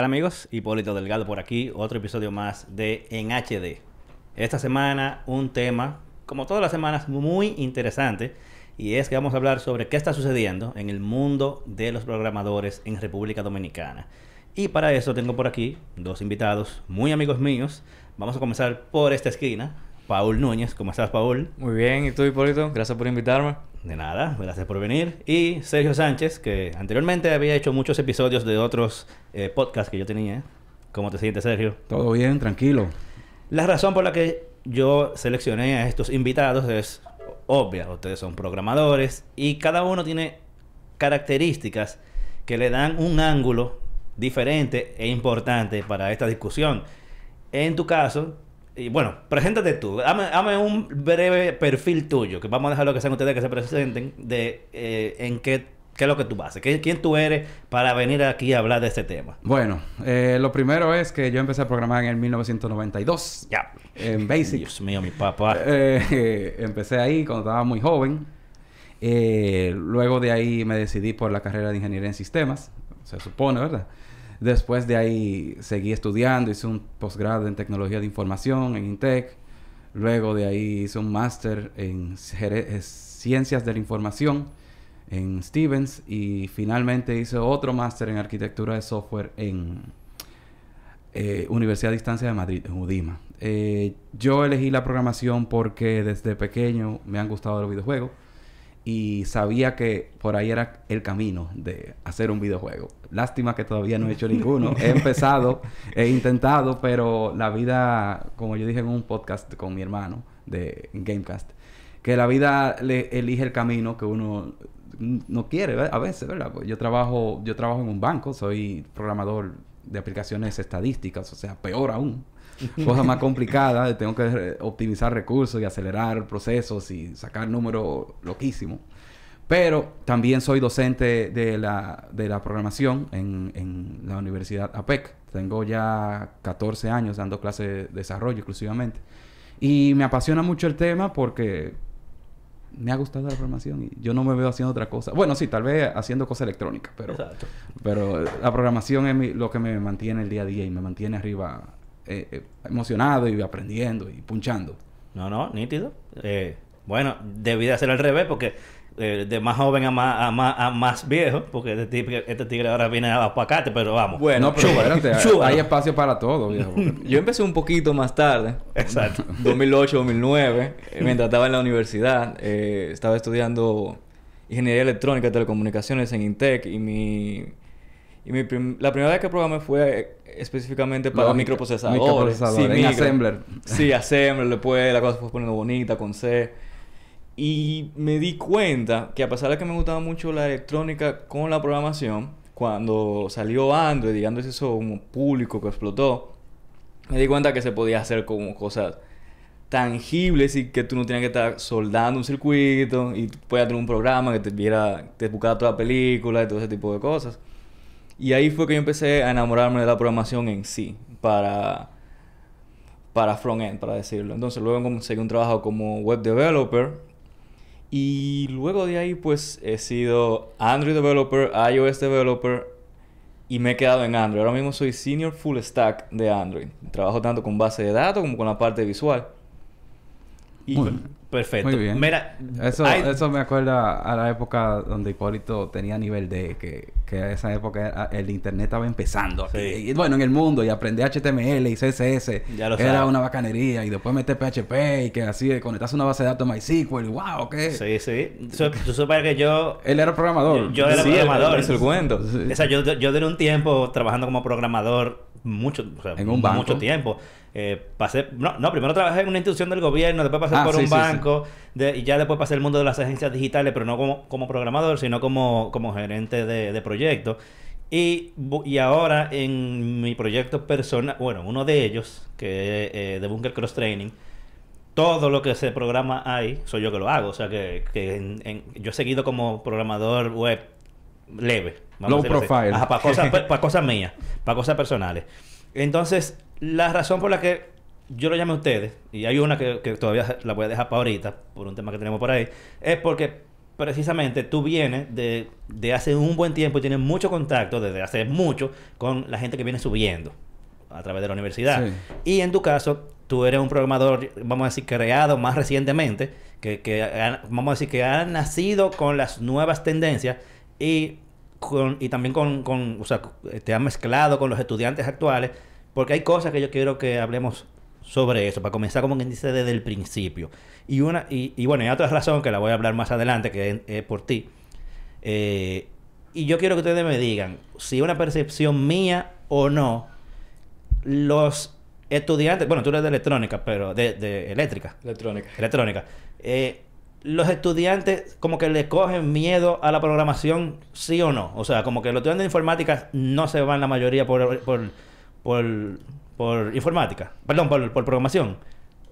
Hey, ¿qué tal amigos? Hipólito Delgado por aquí, otro episodio más de En HD. Esta semana un tema, como todas las semanas, muy interesante y es que vamos a hablar sobre qué está sucediendo en el mundo de los programadores en República Dominicana. Y para eso tengo por aquí dos invitados muy amigos míos. Vamos a comenzar por esta esquina. Paul Núñez, ¿cómo estás, Paul? Muy bien, ¿y tú, Hipólito? Gracias por invitarme. De nada, gracias por venir. Y Sergio Sánchez, que anteriormente había hecho muchos episodios de otros eh, podcasts que yo tenía. ¿Cómo te sientes, Sergio? Todo bien, tranquilo. La razón por la que yo seleccioné a estos invitados es obvia. Ustedes son programadores y cada uno tiene características que le dan un ángulo diferente e importante para esta discusión. En tu caso, y bueno, preséntate tú. Dame, un breve perfil tuyo, que vamos a dejarlo que sean ustedes que se presenten, de eh, en qué, qué es lo que tú haces, ¿Qué, quién tú eres para venir aquí a hablar de este tema. Bueno, eh, lo primero es que yo empecé a programar en el 1992. Ya. En Basic. Dios mío, mi papá. Eh, empecé ahí cuando estaba muy joven. luego de ahí me decidí por la carrera de ingeniería en sistemas, se supone, ¿verdad? Después de ahí seguí estudiando, hice un posgrado en tecnología de información en INTEC. Luego de ahí hice un máster en ciencias de la información en Stevens y finalmente hice otro máster en arquitectura de software en eh, Universidad de Distancia de Madrid, en UDIMA. Eh, yo elegí la programación porque desde pequeño me han gustado los videojuegos y sabía que por ahí era el camino de hacer un videojuego. Lástima que todavía no he hecho ninguno. He empezado, he intentado, pero la vida, como yo dije en un podcast con mi hermano de Gamecast, que la vida le elige el camino que uno no quiere a veces, ¿verdad? Pues yo trabajo, yo trabajo en un banco, soy programador de aplicaciones estadísticas, o sea, peor aún cosa más complicada, tengo que optimizar recursos y acelerar procesos y sacar números loquísimos. Pero también soy docente de la, de la programación en, en, la Universidad APEC. Tengo ya 14 años dando clases de desarrollo exclusivamente. Y me apasiona mucho el tema porque me ha gustado la programación y yo no me veo haciendo otra cosa. Bueno, sí, tal vez haciendo cosas electrónicas, pero, pero la programación es lo que me mantiene el día a día y me mantiene arriba eh, eh, emocionado y aprendiendo y punchando. No, no, nítido. Eh, bueno, debí de hacer al revés porque de más joven a más, a más, a más viejo, porque este tigre, este tigre ahora viene a apacate, pero vamos. Bueno, pero hay, espacio para todo, viejo. Yo empecé un poquito más tarde. Exacto. 2008, 2009, mientras estaba en la universidad, estaba estudiando ingeniería electrónica y telecomunicaciones en Intec y mi y mi la primera vez que programé fue específicamente para microprocesadores. sí, en Assembler. Sí, Assembler. Después la cosa fue poniendo bonita con C. Y me di cuenta que a pesar de que me gustaba mucho la electrónica con la programación, cuando salió Android y Android hizo un público que explotó, me di cuenta que se podía hacer como cosas tangibles y que tú no tienes que estar soldando un circuito y puedas tener un programa que te viera, te buscara toda la película y todo ese tipo de cosas. Y ahí fue que yo empecé a enamorarme de la programación en sí, para, para front-end, para decirlo. Entonces luego conseguí un trabajo como web developer. Y luego de ahí pues he sido Android developer, iOS developer y me he quedado en Android. Ahora mismo soy senior full stack de Android. Trabajo tanto con base de datos como con la parte visual. Y Perfecto. Muy bien. Mira, eso, eso me acuerda a la época donde Hipólito tenía nivel D, que, que esa época el internet estaba empezando. Y, bueno, en el mundo, y aprender HTML y CSS era una bacanería. Y después meter PHP y que así conectarse una base de datos MySQL. ¡Wow! ¿qué? Sí, sí. tú sabes que yo... Él era programador. Yo, era programador. Es el cuento. O sea, yo, yo duré un tiempo trabajando como programador mucho, o sea, en un banco. mucho tiempo. Eh, pasé, no, no, primero trabajé en una institución del gobierno, después pasé ah, por un banco, y ya después pasé el mundo de las agencias digitales, pero no como, como programador, sino como, como gerente de, de proyectos. Y, y ahora en mi proyecto personal, bueno, uno de ellos, que es eh, de Bunker Cross Training, todo lo que se programa ahí, soy yo que lo hago. O sea, que, que yo he seguido como programador web leve. Low profile. para cosas, para cosas mías, para cosas personales. Entonces, la razón por la que yo lo llamé a ustedes, y hay una que, todavía la voy a dejar para ahorita, por un tema que tenemos por ahí, es porque precisamente tú vienes de, de hace un buen tiempo y tienes mucho contacto desde hace mucho con la gente que viene subiendo a través de la universidad. Y en tu caso, tú eres un programador, vamos a decir, creado más recientemente, que, que vamos a decir que ha nacido con las nuevas tendencias y, con, y también con, con, o sea, te ha mezclado con los estudiantes actuales, porque hay cosas que yo quiero que hablemos sobre eso, para comenzar como quien dice desde el principio. Y una, y, y bueno, hay otra razón que la voy a hablar más adelante, que es, por ti. Eh, y yo quiero que ustedes me digan si una percepción mía o no, los estudiantes, bueno, tú eres de electrónica, pero de, de eléctrica. Electrónica. Electrónica. Eh, los estudiantes como que le cogen miedo a la programación, sí o no. O sea, como que los estudiantes de informática no se van la mayoría por, por, por, por informática. Perdón, por, por programación.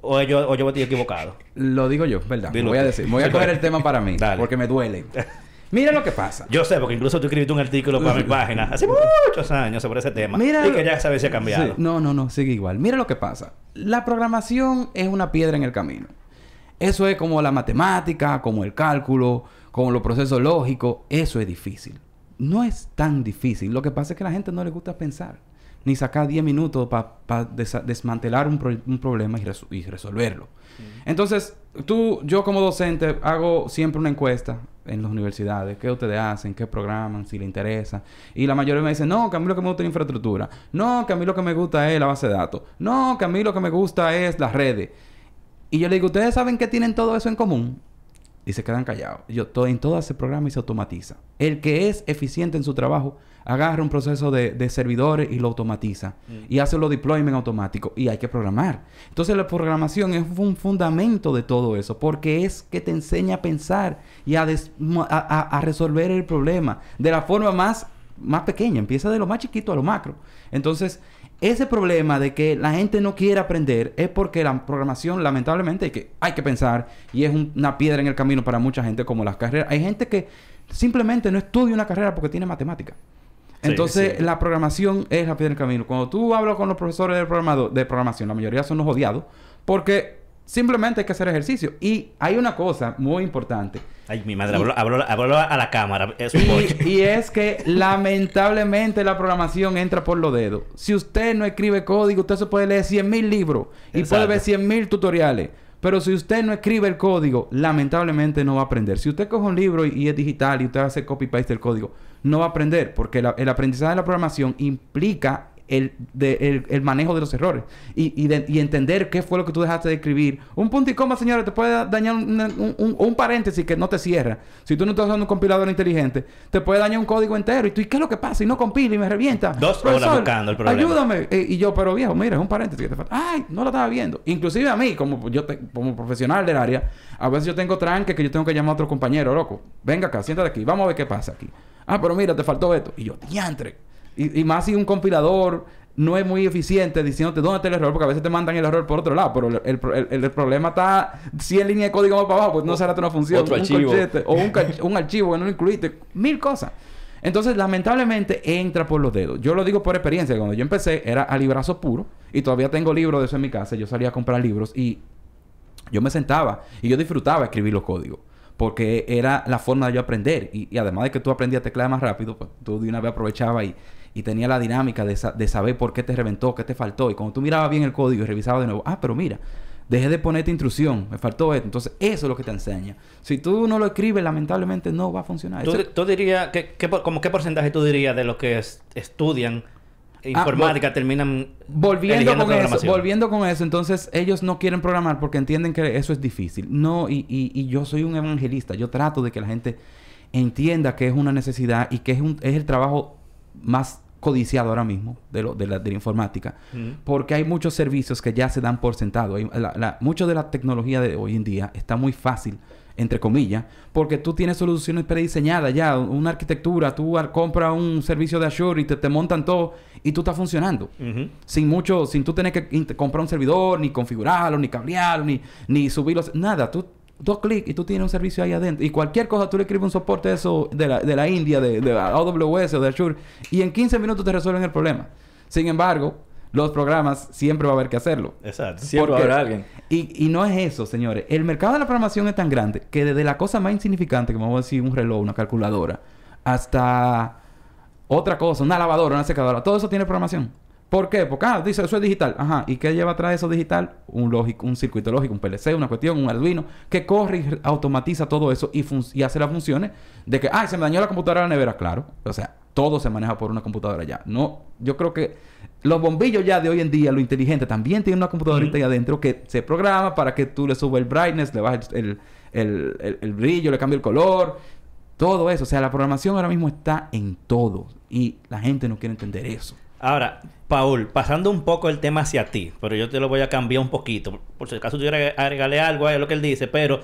O yo, o yo estoy equivocado. Lo digo yo, ¿verdad? voy a decir. Voy a coger el tema para mí. Porque me duele. Mira lo que pasa. Yo sé, porque incluso tú escribiste un artículo para mi página hace muchos años sobre ese tema. Mira, y que ya sabes si ha cambiado. no, no, no, sigue igual. Mira lo que pasa. La programación es una piedra en el camino. Eso es como la matemática, como el cálculo, como los procesos lógicos. Eso es difícil. No es tan difícil. Lo que pasa es que a la gente no le gusta pensar. Ni sacar 10 minutos para desmantelar un, problema y, resolverlo. Entonces, tú, yo como docente, hago siempre una encuesta en las universidades, qué ustedes hacen, qué programan, si les interesa. Y la mayoría me dicen, no, que a mí lo que me gusta es la infraestructura. No, que a mí lo que me gusta es la base de datos. No, que a mí lo que me gusta es las redes. Y yo le digo, ¿ustedes saben que tienen todo eso en común? Y se quedan callados. Yo, todo, en todo ese programa y se automatiza. El que es eficiente en su trabajo agarra un proceso de, servidores y lo automatiza. Mm. Y hace los deployment automáticos. Y hay que programar. Entonces la programación es un fundamento de todo eso. Porque es que te enseña a pensar y a, a, resolver el problema de la forma más, más pequeña. Empieza de lo más chiquito a lo macro. Entonces ese problema de que la gente no quiere aprender es porque la programación, lamentablemente, hay que, hay que pensar y es una piedra en el camino para mucha gente, como las carreras. Hay gente que simplemente no estudia una carrera porque tiene matemática. Entonces, la programación es la piedra en el camino. Cuando tú hablas con los profesores de, programado, de programación, la mayoría son los odiados porque Simplemente hay que hacer ejercicio. Y hay una cosa muy importante. Ay, mi madre, habló, a la cámara. y, es que lamentablemente la programación entra por los dedos. Si usted no escribe código, usted se puede leer 100.000 libros y puede ver 100.000 tutoriales. Pero si usted no escribe el código, lamentablemente no va a aprender. Si usted coge un libro y, es digital y usted hace copy-paste del código, no va a aprender. Porque el aprendizaje de la programación implica el, de, el, manejo de los errores y, y, entender qué fue lo que tú dejaste de escribir. Un punto y coma, señores, te puede dañar un, un, paréntesis que no te cierra. Si tú no estás usando un compilador inteligente, te puede dañar un código entero. Y tú, ¿y qué es lo que pasa? Y no compila y me revienta. Dos horas buscando el problema. Ayúdame. Eh, y yo, pero viejo, mira, es un paréntesis que te falta. Ay, no lo estaba viendo. Inclusive a mí, como yo como profesional del área, a veces yo tengo tranque que yo tengo que llamar a otro compañero, loco. Venga acá, siéntate aquí. Vamos a ver qué pasa aquí. Ah, pero mira, te faltó esto. Y yo, diantre. Y, más si un compilador no es muy eficiente diciéndote dónde está el error, porque a veces te mandan el error por otro lado, pero el, problema está 100 líneas de código más para abajo, pues no será una función, otro un archivo. o un, un archivo que no lo incluiste, mil cosas. Entonces, lamentablemente, entra por los dedos. Yo lo digo por experiencia. Cuando yo empecé, era a librazo puro. Y todavía tengo libros de eso en mi casa. Yo salía a comprar libros y yo me sentaba y yo disfrutaba escribir los códigos. Porque era la forma de yo aprender. Y, y además de que tú aprendías a teclear más rápido, pues tú de una vez aprovechabas y y tenía la dinámica de, de, saber por qué te reventó, qué te faltó. Y cuando tú mirabas bien el código y revisabas de nuevo, ah, pero mira, dejé de ponerte intrusión, me faltó esto. Entonces, eso es lo que te enseña. Si tú no lo escribes, lamentablemente no va a funcionar. ¿Tú, dirías, que, como qué porcentaje tú dirías de los que estudian ah, informática terminan volviendo con eso volviendo con eso entonces ellos no quieren programar porque entienden que eso es difícil. No y, y, y yo soy un evangelista yo trato de que la gente entienda que es una necesidad y que es, un, es el trabajo más codiciado ahora mismo de, lo, de, la, de la informática, porque hay muchos servicios que ya se dan por sentado. mucho de la tecnología de hoy en día está muy fácil, entre comillas, porque tú tienes soluciones prediseñadas ya, una arquitectura, tú compras un servicio de Azure y te, te montan todo y tú estás funcionando. Sin mucho, sin tú tener que comprar un servidor, ni configurarlo, ni cablearlo, ni, ni subirlo, nada. Tú dos clics y tú tienes un servicio ahí adentro. Y cualquier cosa, tú le escribes un soporte de eso de la, de la India, de, de AWS o de Azure, y en 15 minutos te resuelven el problema. Sin embargo, los programas siempre va a haber que hacerlo. Exacto. Siempre va a haber alguien. Y, y no es eso, señores. El mercado de la programación es tan grande que desde la cosa más insignificante, como vamos a decir un reloj, una calculadora, hasta otra cosa, una lavadora, una secadora, todo eso tiene programación. ¿Por qué? Porque, ah, dice, eso es digital. Ajá. ¿Y qué lleva atrás de eso digital? Un lógico, un circuito lógico, un PLC, una cuestión, un Arduino, que corre y automatiza todo eso y, y hace las funciones de que, ah, se me dañó la computadora de la nevera. Claro. O sea, todo se maneja por una computadora ya. No, yo creo que los bombillos ya de hoy en día, lo inteligente, también tienen una computadorita ahí adentro que se programa para que tú le subas el brightness, le bajes el, el, el, brillo, le cambie el color. Todo eso. O sea, la programación ahora mismo está en todo. Y la gente no quiere entender eso. Ahora, Paul, pasando un poco el tema hacia ti, pero yo te lo voy a cambiar un poquito. Por si acaso tú quieres agregarle algo a lo que él dice, pero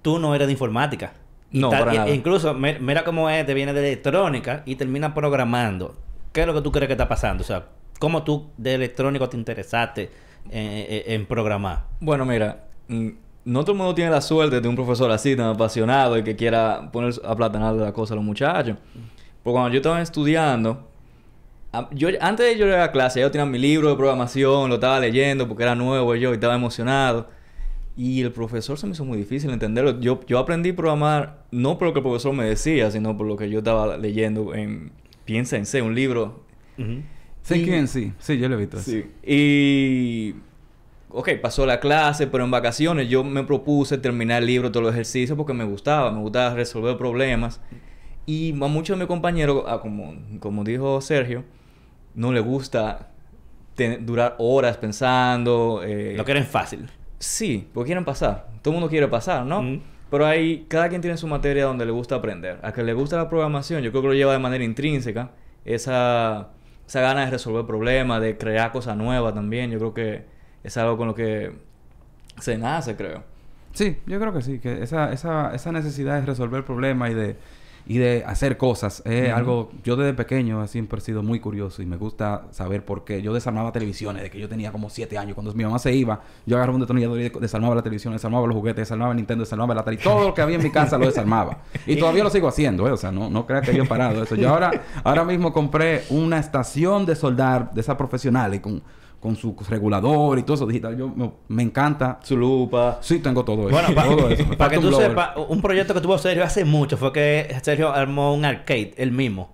tú no eres de informática. no, para nada. Incluso, mira cómo es, te viene de electrónica y termina programando. ¿Qué es lo que tú crees que está pasando? O sea, ¿cómo tú de electrónico te interesaste en, programar? Bueno, mira, mm, no todo el mundo tiene la suerte de un profesor así, tan apasionado y que quiera poner a platanar la cosa a los muchachos. Porque cuando yo estaba estudiando, yo, antes de yo ir a la clase, yo tenía mi libro de programación, lo estaba leyendo porque era nuevo yo y estaba emocionado. Y el profesor se me hizo muy difícil entenderlo. Yo, yo aprendí a programar no por lo que el profesor me decía, sino por lo que yo estaba leyendo en Piensa en C, un libro. Sí, en sí. Sí, yo lo he visto. Sí. Y... Ok, pasó la clase, pero en vacaciones yo me propuse terminar el libro, todos los ejercicios, porque me gustaba. Me gustaba resolver problemas. Y a muchos de mis compañeros, ah, como, como dijo Sergio, no le gusta durar horas pensando. Eh, Lo quieren fácil. Sí, porque quieren pasar. Todo el mundo quiere pasar, ¿no? Pero hay, cada quien tiene su materia donde le gusta aprender. A que le gusta la programación, yo creo que lo lleva de manera intrínseca. Esa, esa gana de resolver problemas, de crear cosas nuevas también. Yo creo que es algo con lo que se nace, creo. Sí, yo creo que sí. Que esa, esa, esa necesidad de resolver problemas y de y de hacer cosas. Es algo, yo desde pequeño siempre he sido muy curioso y me gusta saber por qué. Yo desarmaba televisiones de que yo tenía como siete años. Cuando mi mamá se iba, yo agarraba un detonador y desarmaba la televisión, desarmaba los juguetes, desarmaba el Nintendo, desarmaba la tele. Todo lo que había en mi casa lo desarmaba. Y todavía lo sigo haciendo, ¿eh? O sea, no, no creas que yo he parado eso. Yo ahora, ahora mismo compré una estación de soldar de esas profesionales con con su regulador y todo eso digital. Yo me, encanta. Su lupa. Sí, tengo todo eso. Bueno, para que tú sepas, un proyecto que tuvo Sergio hace mucho fue que Sergio armó un arcade, él mismo.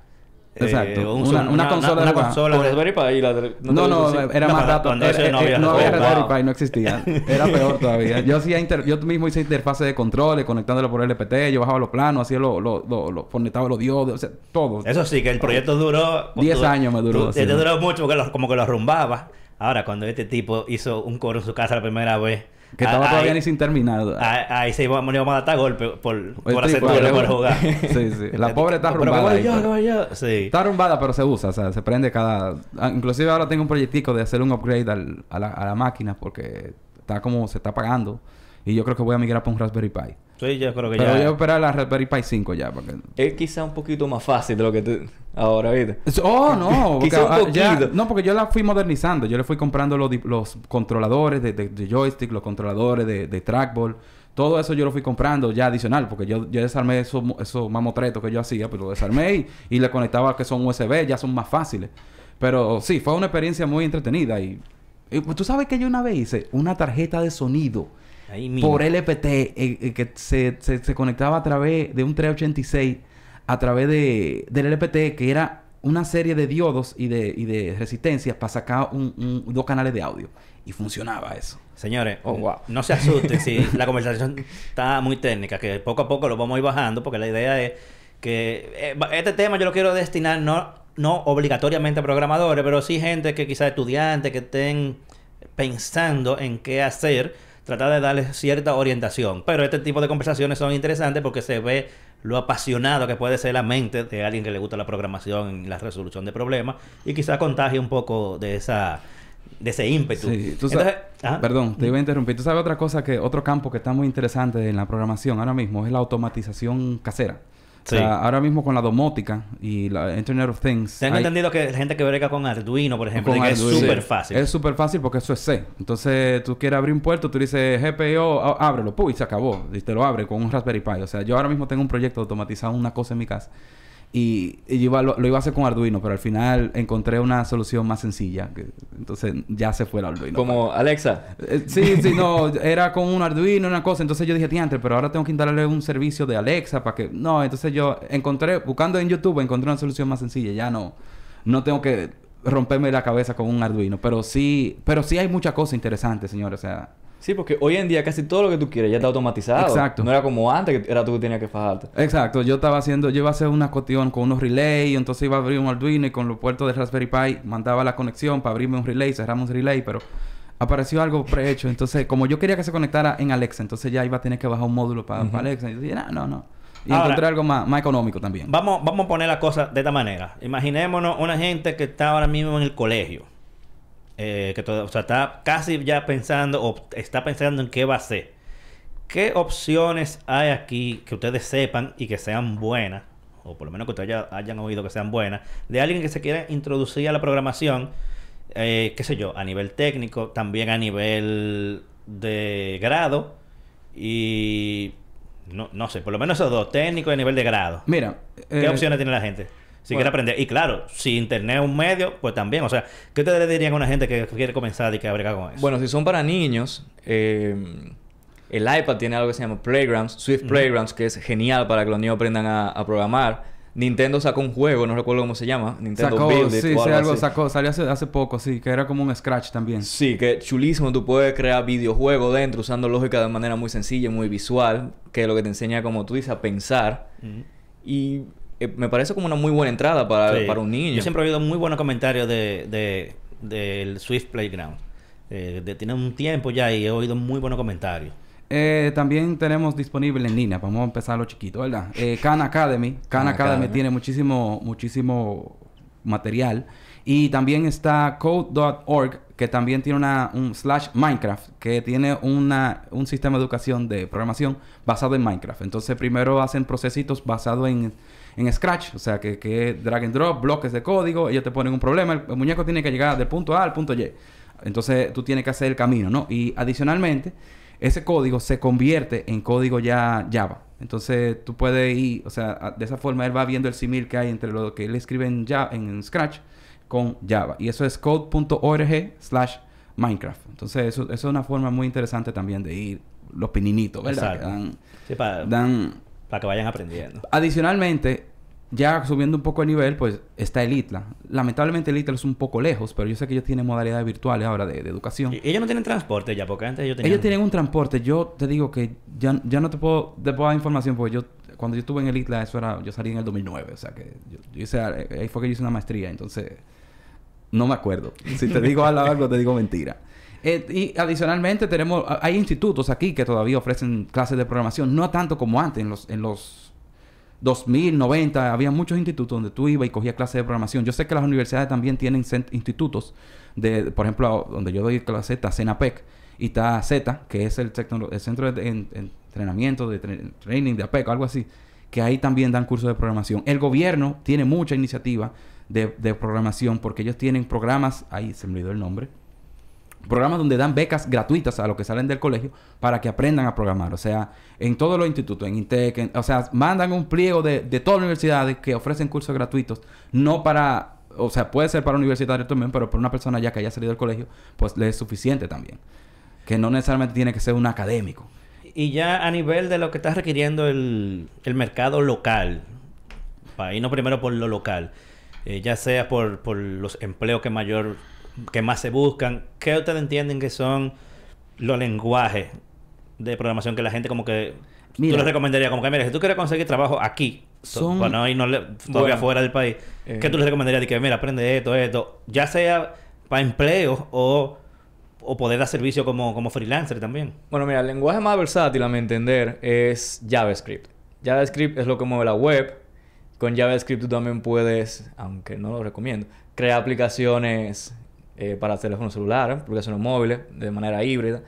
Exacto. Eh, una, una, consola. Una, consola Raspberry Pi. La no, no, era más rato. no había, no había Raspberry Pi, no existía. Era peor todavía. Yo hacía inter... yo mismo hice interfase de controles, conectándolo por LPT, yo bajaba los planos, hacía lo, lo, lo, conectaba los diodos, o sea, todo. Eso sí, que el proyecto duró... 10 años me duró. Te duró mucho porque como que lo arrumbaba. Ahora, cuando este tipo hizo un coro en su casa la primera vez... Que estaba todavía ni sin terminar. Ahí, se iba, a matar golpe por, por hacer todo por jugar. sí, sí. La pobre está arrumbada. Sí. Está arrumbada, pero se usa. O sea, se prende cada... Ah, inclusive ahora tengo un proyectico de hacer un upgrade al, a, la, a la máquina porque está como... Se está apagando. Y yo creo que voy a migrar para un Raspberry Pi. Sí, yo creo que ya. Pero voy a operar la Raspberry Pi 5 ya. Porque... Es quizá un poquito más fácil de lo que tú... Ahora, ¿viste? Oh, no. quizá un ah, poquito. no, porque yo la fui modernizando. Yo le fui comprando los, los controladores de, de, joystick, los controladores de, de trackball. Todo eso yo lo fui comprando ya adicional. Porque yo, yo desarmé esos eso mamotretos que yo hacía. Pero pues lo desarmé y, y le conectaba que son USB. Ya son más fáciles. Pero sí, fue una experiencia muy entretenida. Y, y tú sabes que yo una vez hice una tarjeta de sonido por LPT, eh, eh, que se, se, conectaba a través de un 386, a través de, del LPT, que era una serie de diodos y de, y de resistencias para sacar un, dos canales de audio. Y funcionaba eso. Señores, oh, no se asusten si la conversación está muy técnica, que poco a poco lo vamos a ir bajando, porque la idea es que eh, este tema yo lo quiero destinar no, no obligatoriamente a programadores, pero sí gente que quizás estudiantes que estén pensando en qué hacer tratar de darle cierta orientación. Pero este tipo de conversaciones son interesantes porque se ve lo apasionado que puede ser la mente de alguien que le gusta la programación y la resolución de problemas y quizás contagie un poco de esa de ese ímpetu. Sí, Perdón, te iba a interrumpir. Tú sabes otra cosa que otro campo que está muy interesante en la programación ahora mismo es la automatización casera. O sea, ahora mismo con la domótica y la Internet of Things. Tengo entendido que gente que brega con Arduino, por ejemplo, es súper fácil. Es súper fácil porque eso es C. Entonces, tú quieres abrir un puerto, tú dices GPO, ábrelo, ¡puy! y se acabó. Y te lo abre con un Raspberry Pi. O sea, yo ahora mismo tengo un proyecto automatizado, una cosa en mi casa. Y, iba, lo, iba a hacer con Arduino, pero al final encontré una solución más sencilla. entonces ya se fue el Arduino. Como Alexa. Eh, sí, sí, no. Era con un Arduino, una cosa. Entonces yo dije, tiantre, pero ahora tengo que instalarle un servicio de Alexa para que... No, entonces yo encontré, buscando en YouTube, encontré una solución más sencilla. Ya no, no tengo que romperme la cabeza con un Arduino. Pero sí, pero sí hay muchas cosas interesantes, señores. O sea... Sí, porque hoy en día casi todo lo que tú quieres ya está automatizado. Exacto. No era como antes que era tú que tenías que fajarte. Exacto. Yo estaba haciendo... Yo iba a hacer una cuestión con unos relays. Entonces iba a abrir un Arduino y con los puertos de Raspberry Pi mandaba la conexión para abrirme un relay. Cerramos un relay, pero... Apareció algo prehecho. Entonces, como yo quería que se conectara en Alexa, entonces ya iba a tener que bajar un módulo para, Alexa. Y yo dije, no, no, no. Y encontré algo más, más económico también. Vamos, vamos a poner la cosa de esta manera. Imaginémonos una gente que está ahora mismo en el colegio eh, que todo, o sea, está casi ya pensando o está pensando en qué va a ser. ¿Qué opciones hay aquí que ustedes sepan y que sean buenas, o por lo menos que ustedes hayan oído que sean buenas, de alguien que se quiera introducir a la programación, eh, qué sé yo, a nivel técnico, también a nivel de grado y no, no sé, por lo menos esos dos, técnico y a nivel de grado. Mira, ¿qué eh, opciones tiene la gente? Si quiere aprender. Y claro, si internet es un medio, pues también. O sea, ¿qué ustedes le dirían a una gente que quiere comenzar y que abriga con eso? Bueno, si son para niños, eh, el iPad tiene algo que se llama Playgrounds, Swift Playgrounds, que es genial para que los niños aprendan a, programar. Nintendo sacó un juego, no recuerdo cómo se llama. Nintendo sacó, Build It, sí, sí, algo sacó, salió hace, hace, poco, sí, que era como un Scratch también. Sí, que chulísimo, tú puedes crear videojuegos dentro usando lógica de manera muy sencilla, muy visual, que es lo que te enseña, como tú dices, a pensar. Y eh, me parece como una muy buena entrada para, un niño. Yo siempre he oído muy buenos comentarios de, de, del Swift Playground. Eh, de, tiene un tiempo ya y he oído muy buenos comentarios. Eh, también tenemos disponible en línea, vamos a empezar lo chiquito, ¿verdad? Khan Academy. Khan, Academy, tiene muchísimo, muchísimo material. Y también está code.org, que también tiene una, un slash Minecraft, que tiene una, un sistema de educación de programación basado en Minecraft. Entonces primero hacen procesitos basados en en Scratch, o sea, que, que es drag and drop, bloques de código, ellos te ponen un problema, el, muñeco tiene que llegar del punto A al punto Y. Entonces tú tienes que hacer el camino, ¿no? Y adicionalmente, ese código se convierte en código ya Java. Entonces tú puedes ir, o sea, de esa forma él va viendo el simil que hay entre lo que él escribe en, Java, en Scratch con Java. Y eso es code.org slash Minecraft. Entonces eso, es una forma muy interesante también de ir los pininitos, ¿verdad? dan para que vayan aprendiendo. Adicionalmente, ya subiendo un poco el nivel, pues está el ITLA. Lamentablemente el ITLA es un poco lejos, pero yo sé que ellos tienen modalidades virtuales ahora de, educación. ¿Y ellos no tienen transporte ya? Porque antes ellos tenían... Ellos tienen un transporte. Yo te digo que ya, ya no te puedo, te puedo dar información porque yo... Cuando yo estuve en el ITLA, eso era... Yo salí en el 2009. O sea que... Yo, hice... Ahí fue que yo hice una maestría. Entonces... No me acuerdo. Si te digo algo, te digo mentira. Eh, y adicionalmente tenemos, hay institutos aquí que todavía ofrecen clases de programación, no tanto como antes, en los, en los 2000, 90, había muchos institutos donde tú ibas y cogías clases de programación. Yo sé que las universidades también tienen institutos, de, por ejemplo, donde yo doy clases, está CENAPEC y está Z, que es el, el centro de, entrenamiento, de training de APEC, algo así, que ahí también dan cursos de programación. El gobierno tiene mucha iniciativa de, de programación porque ellos tienen programas, ahí se me olvidó el nombre, programas donde dan becas gratuitas a los que salen del colegio para que aprendan a programar. O sea, en todos los institutos, en INTEC, o sea, mandan un pliego de, de todas las universidades que ofrecen cursos gratuitos, no para, o sea, puede ser para universitarios también, pero para una persona ya que haya salido del colegio, pues le es suficiente también. Que no necesariamente tiene que ser un académico. Y ya a nivel de lo que está requiriendo el, el mercado local, para irnos primero por lo local, eh, ya sea por, por los empleos que mayor que más se buscan, ¿qué ustedes entienden que son los lenguajes de programación que la gente como que tú les recomendarías como que mira si tú quieres conseguir trabajo aquí son... para no irnos todavía fuera del país ¿qué tú les recomendarías de que mira aprende esto esto ya sea para empleo o, o poder dar servicio como, como freelancer también. Bueno mira el lenguaje más versátil a mi entender es JavaScript. JavaScript es lo que mueve la web. Con JavaScript tú también puedes aunque no lo recomiendo crear aplicaciones eh, para teléfono celular, aplicaciones móviles, de manera híbrida.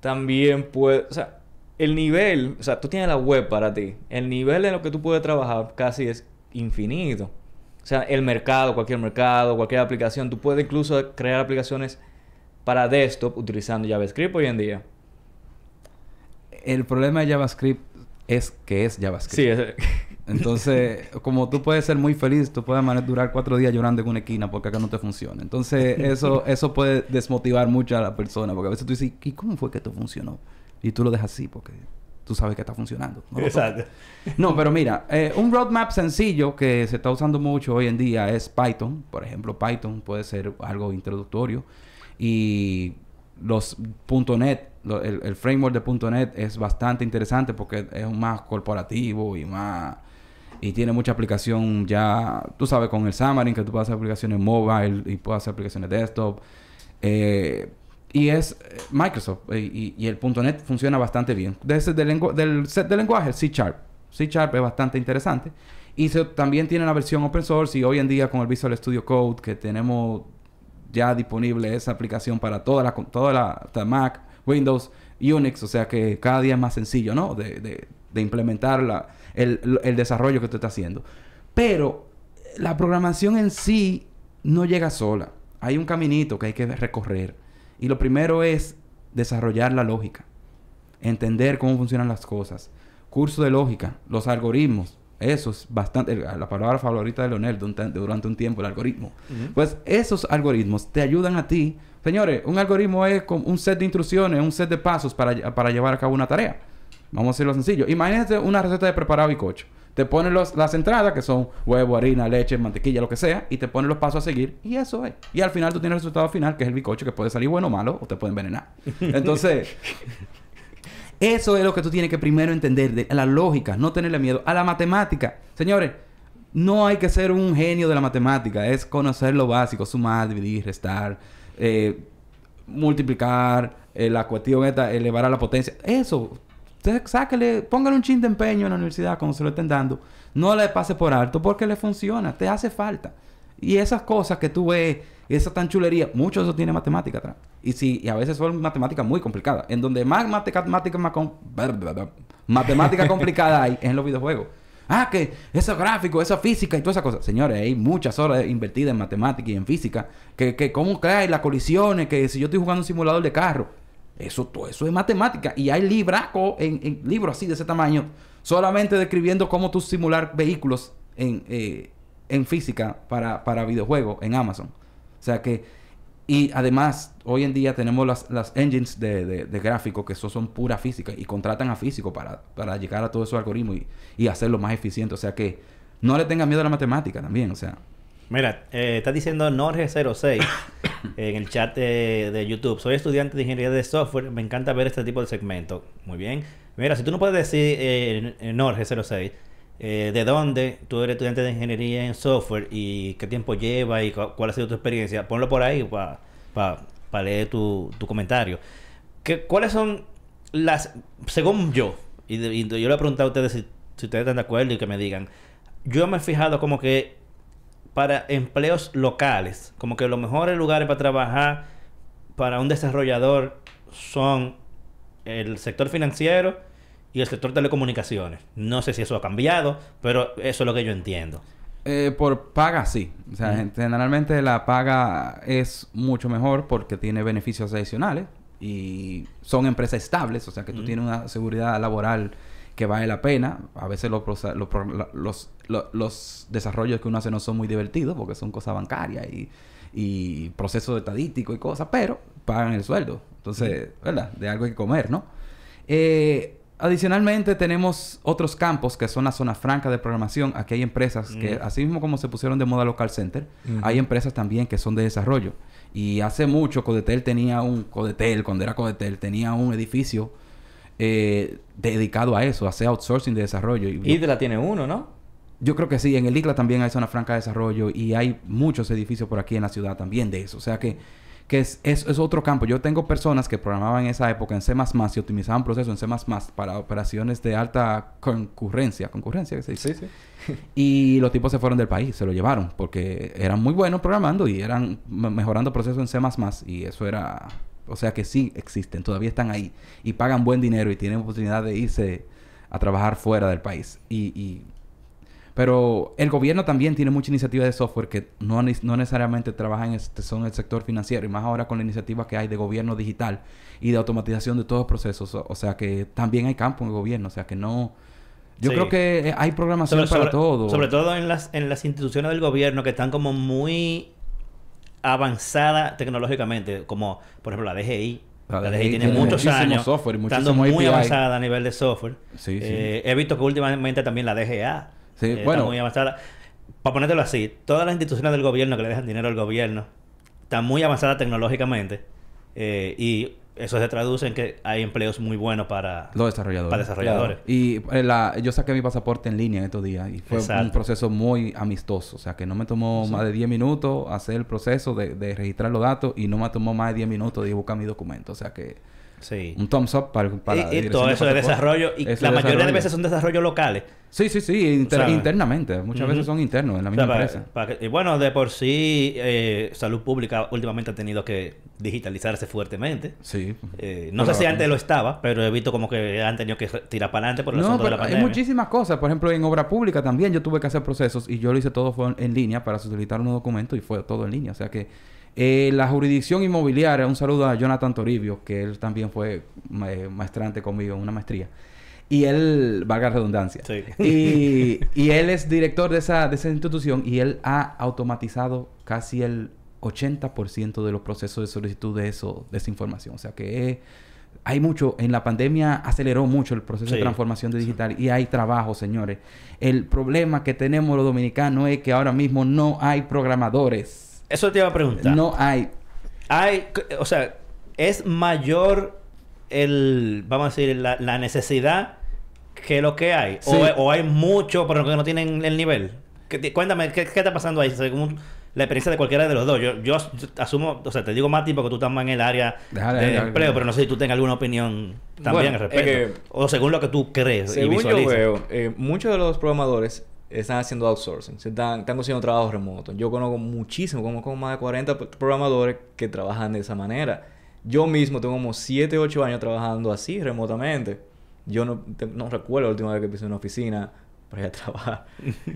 También puede, o sea, el nivel, o sea, tú tienes la web para ti. El nivel en lo que tú puedes trabajar casi es infinito. O sea, el mercado, cualquier mercado, cualquier aplicación, tú puedes incluso crear aplicaciones para desktop utilizando JavaScript hoy en día. El problema de JavaScript es que es JavaScript. Sí, Entonces, como tú puedes ser muy feliz, tú puedes durar cuatro días llorando en una esquina porque acá no te funciona. Entonces, eso, eso puede desmotivar mucho a la persona porque a veces tú dices, ¿y cómo fue que esto funcionó? Y tú lo dejas así porque tú sabes que está funcionando. Exacto. No, pero mira, eh, un roadmap sencillo que se está usando mucho hoy en día es Python. Por ejemplo, Python puede ser algo introductorio. Y los .NET, el, framework de .NET es bastante interesante porque es más corporativo y más... Y tiene mucha aplicación ya, tú sabes, con el Xamarin, que tú puedes hacer aplicaciones mobile y puedes hacer aplicaciones desktop. Eh, y es eh, Microsoft. Y, el .NET funciona bastante bien. Desde del set de lenguaje, C Sharp. C Sharp es bastante interesante. Y también tiene la versión open source y hoy en día con el Visual Studio Code que tenemos ya disponible esa aplicación para toda la, toda la, Mac, Windows, Unix, o sea que cada día es más sencillo, ¿no? De, implementar la, el, el, desarrollo que tú estás haciendo. Pero la programación en sí no llega sola. Hay un caminito que hay que recorrer. Y lo primero es desarrollar la lógica. Entender cómo funcionan las cosas. Curso de lógica, los algoritmos, eso es bastante, la palabra favorita de Leonel durante un tiempo, el algoritmo. Pues esos algoritmos te ayudan a ti. Señores, un algoritmo es un set de instrucciones, un set de pasos para, para llevar a cabo una tarea. Vamos a hacerlo sencillo. Imagínate una receta de preparado bizcocho. Te ponen las entradas, que son huevo, harina, leche, mantequilla, lo que sea, y te ponen los pasos a seguir, y eso es. Y al final tú tienes el resultado final, que es el bizcocho, que puede salir bueno o malo, o te puede envenenar. Entonces, Eso es lo que tú tienes que primero entender, de la lógica, no tenerle miedo. A la matemática, señores, no hay que ser un genio de la matemática, es conocer lo básico, sumar, dividir, restar, eh, multiplicar, eh, la cuestión esta, elevar a la potencia. Eso, usted sáquele, póngale un chin de empeño en la universidad cuando se lo estén dando. No le pase por alto porque le funciona, te hace falta. Y esas cosas que tú ves, esa tan chulería, mucho de eso tiene matemática atrás. Y sí, y a veces son matemáticas muy complicadas. En donde más matemáticas más matemática complicada hay es en los videojuegos. Ah, que eso gráfico, esa física y todas esas cosas. Señores, hay muchas horas invertidas en matemática y en física. Que, que cómo caen las colisiones, que si yo estoy jugando un simulador de carro. Eso, todo eso es matemática. Y hay en, en libros así de ese tamaño, solamente describiendo cómo tú simular vehículos en, eh, en física para, para videojuegos en Amazon. O sea que, y además, hoy en día tenemos las, engines de, de, gráficos que son pura física y contratan a físicos para, para llegar a todos esos algoritmos y, y hacerlo más eficiente. O sea que no le tengan miedo a la matemática también, o sea. Mira, eh, está diciendo Norge06 en el chat de, YouTube. Soy estudiante de ingeniería de software. Me encanta ver este tipo de segmento. Muy bien. Mira, si tú no puedes decir eh, Norge06, eh, de dónde tú eres estudiante de ingeniería en software y qué tiempo lleva y cuál ha sido tu experiencia. Ponlo por ahí para leer tu, comentario. ¿Qué, ¿Cuáles son las, según yo, y, yo le he preguntado a ustedes si, ustedes están de acuerdo y que me digan, yo me he fijado como que para empleos locales, como que los mejores lugares para trabajar para un desarrollador son el sector financiero y el sector telecomunicaciones. No sé si eso ha cambiado, pero eso es lo que yo entiendo. Eh, por paga sí. O sea, generalmente la paga es mucho mejor porque tiene beneficios adicionales y son empresas estables, o sea que tú tienes una seguridad laboral que vale la pena. A veces los, los, los, desarrollos que uno hace no son muy divertidos porque son cosas bancarias y, y procesos estadísticos y cosas, pero pagan el sueldo. Entonces, ¿verdad? De algo hay que comer, ¿no? Eh, Adicionalmente tenemos otros campos que son la zona franca de programación. Aquí hay empresas que, así mismo como se pusieron de moda local center, hay empresas también que son de desarrollo. Y hace mucho Codetel tenía un, Codetel, cuando era Codetel, tenía un edificio eh, dedicado a eso, a hacer outsourcing de desarrollo. Y la tiene uno, ¿no? Yo creo que sí. En el ICLA también hay zona franca de desarrollo y hay muchos edificios por aquí en la ciudad también de eso. O sea que que es, es, otro campo. Yo tengo personas que programaban en esa época en C++ y optimizaban procesos en C++ para operaciones de alta concurrencia. ¿Concurrencia que se dice? Sí, sí. y los tipos se fueron del país, se lo llevaron porque eran muy buenos programando y eran mejorando procesos en C++ y eso era... O sea que sí existen, todavía están ahí y pagan buen dinero y tienen oportunidad de irse a trabajar fuera del país. y pero el gobierno también tiene mucha iniciativa de software que no, no necesariamente trabajan en este, son el sector financiero y más ahora con la iniciativa que hay de gobierno digital y de automatización de todos los procesos. O, sea que también hay campo en el gobierno. O sea que no... Yo creo que hay programación para todo. Sobre todo en las, en las instituciones del gobierno que están como muy avanzadas tecnológicamente, como por ejemplo la DGI. La, DGI, tiene, muchos años software, estando muy avanzada a nivel de software. Eh, he visto que últimamente también la DGA eh, está muy avanzada. Para ponértelo así, todas las instituciones del gobierno que le dejan dinero al gobierno están muy avanzadas tecnológicamente eh, y eso se traduce en que hay empleos muy buenos para los desarrolladores. Para desarrolladores. Y eh, la, yo saqué mi pasaporte en línea estos días y fue un proceso muy amistoso. O sea, que no me tomó más de 10 minutos hacer el proceso de, de, registrar los datos y no me tomó más de 10 minutos de buscar mi documento. O sea, que Sí. Un thumbs up para, para y, todo eso de desarrollo. Y la mayoría de veces son desarrollos locales. Sí, sí, sí. internamente. Muchas veces son internos en la misma empresa. y bueno, de por sí, eh, Salud Pública últimamente ha tenido que digitalizarse fuertemente. Sí. Eh, no sé si antes lo estaba, pero he visto como que han tenido que tirar para adelante por el no, de la pandemia. Hay muchísimas cosas. Por ejemplo, en obra pública también yo tuve que hacer procesos y yo lo hice todo fue en línea para solicitar unos documentos y fue todo en línea. O sea que eh, la jurisdicción inmobiliaria, un saludo a Jonathan Toribio, que él también fue maestrante conmigo en una maestría. Y él, valga redundancia. Y, y, él es director de esa, de esa institución y él ha automatizado casi el 80% de los procesos de solicitud de, eso, de esa información. O sea que hay mucho, en la pandemia aceleró mucho el proceso de transformación digital y hay trabajo, señores. El problema que tenemos los dominicanos es que ahora mismo no hay programadores. Eso te iba a preguntar. No hay. Hay, o sea, es mayor el, vamos a decir, la, necesidad que lo que hay. O, hay mucho, pero que no tienen el nivel. cuéntame, ¿qué, está pasando ahí? Según la experiencia de cualquiera de los dos. Yo, yo, asumo, o sea, te digo más tiempo que tú estás más en el área de empleo, pero no sé si tú tengas alguna opinión también al respecto. o según lo que tú crees según yo veo, eh, muchos de los programadores están haciendo outsourcing, se están, están consiguiendo trabajo remoto. Yo conozco muchísimo, como, más de 40 programadores que trabajan de esa manera. Yo mismo tengo como 7, 8 años trabajando así, remotamente. Yo no, no recuerdo la última vez que pisé una oficina para ir a trabajar.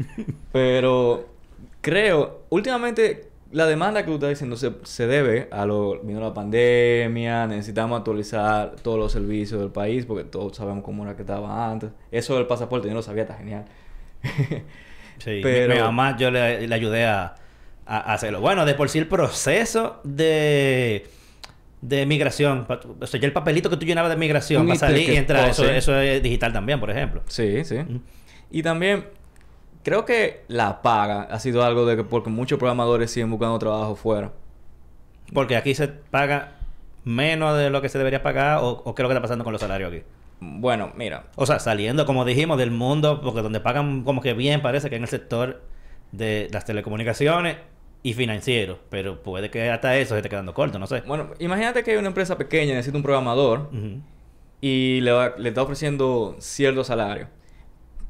Pero creo, últimamente la demanda que tú estás diciendo se, se debe a lo vino la pandemia, necesitamos actualizar todos los servicios del país porque todos sabemos cómo era que estaba antes. Eso del pasaporte yo no lo sabía, está genial. Sí, pero... mi, mamá yo le, ayudé a, hacerlo. Bueno, de por sí el proceso de de migración, o sea, ya el papelito que tú llenabas de migración va a salir y entrar, eso, eso es digital también, por ejemplo. Sí, sí. Y también creo que la paga ha sido algo de que porque muchos programadores siguen buscando trabajo fuera. Porque aquí se paga menos de lo que se debería pagar o, o qué es lo que está pasando con los salarios aquí. Bueno, mira. O sea, saliendo, como dijimos, del mundo, porque donde pagan como que bien, parece que en el sector de las telecomunicaciones y financiero. Pero puede que hasta eso se esté quedando corto, no sé. Bueno, imagínate que hay una empresa pequeña, necesita un programador y le, le está ofreciendo cierto salario.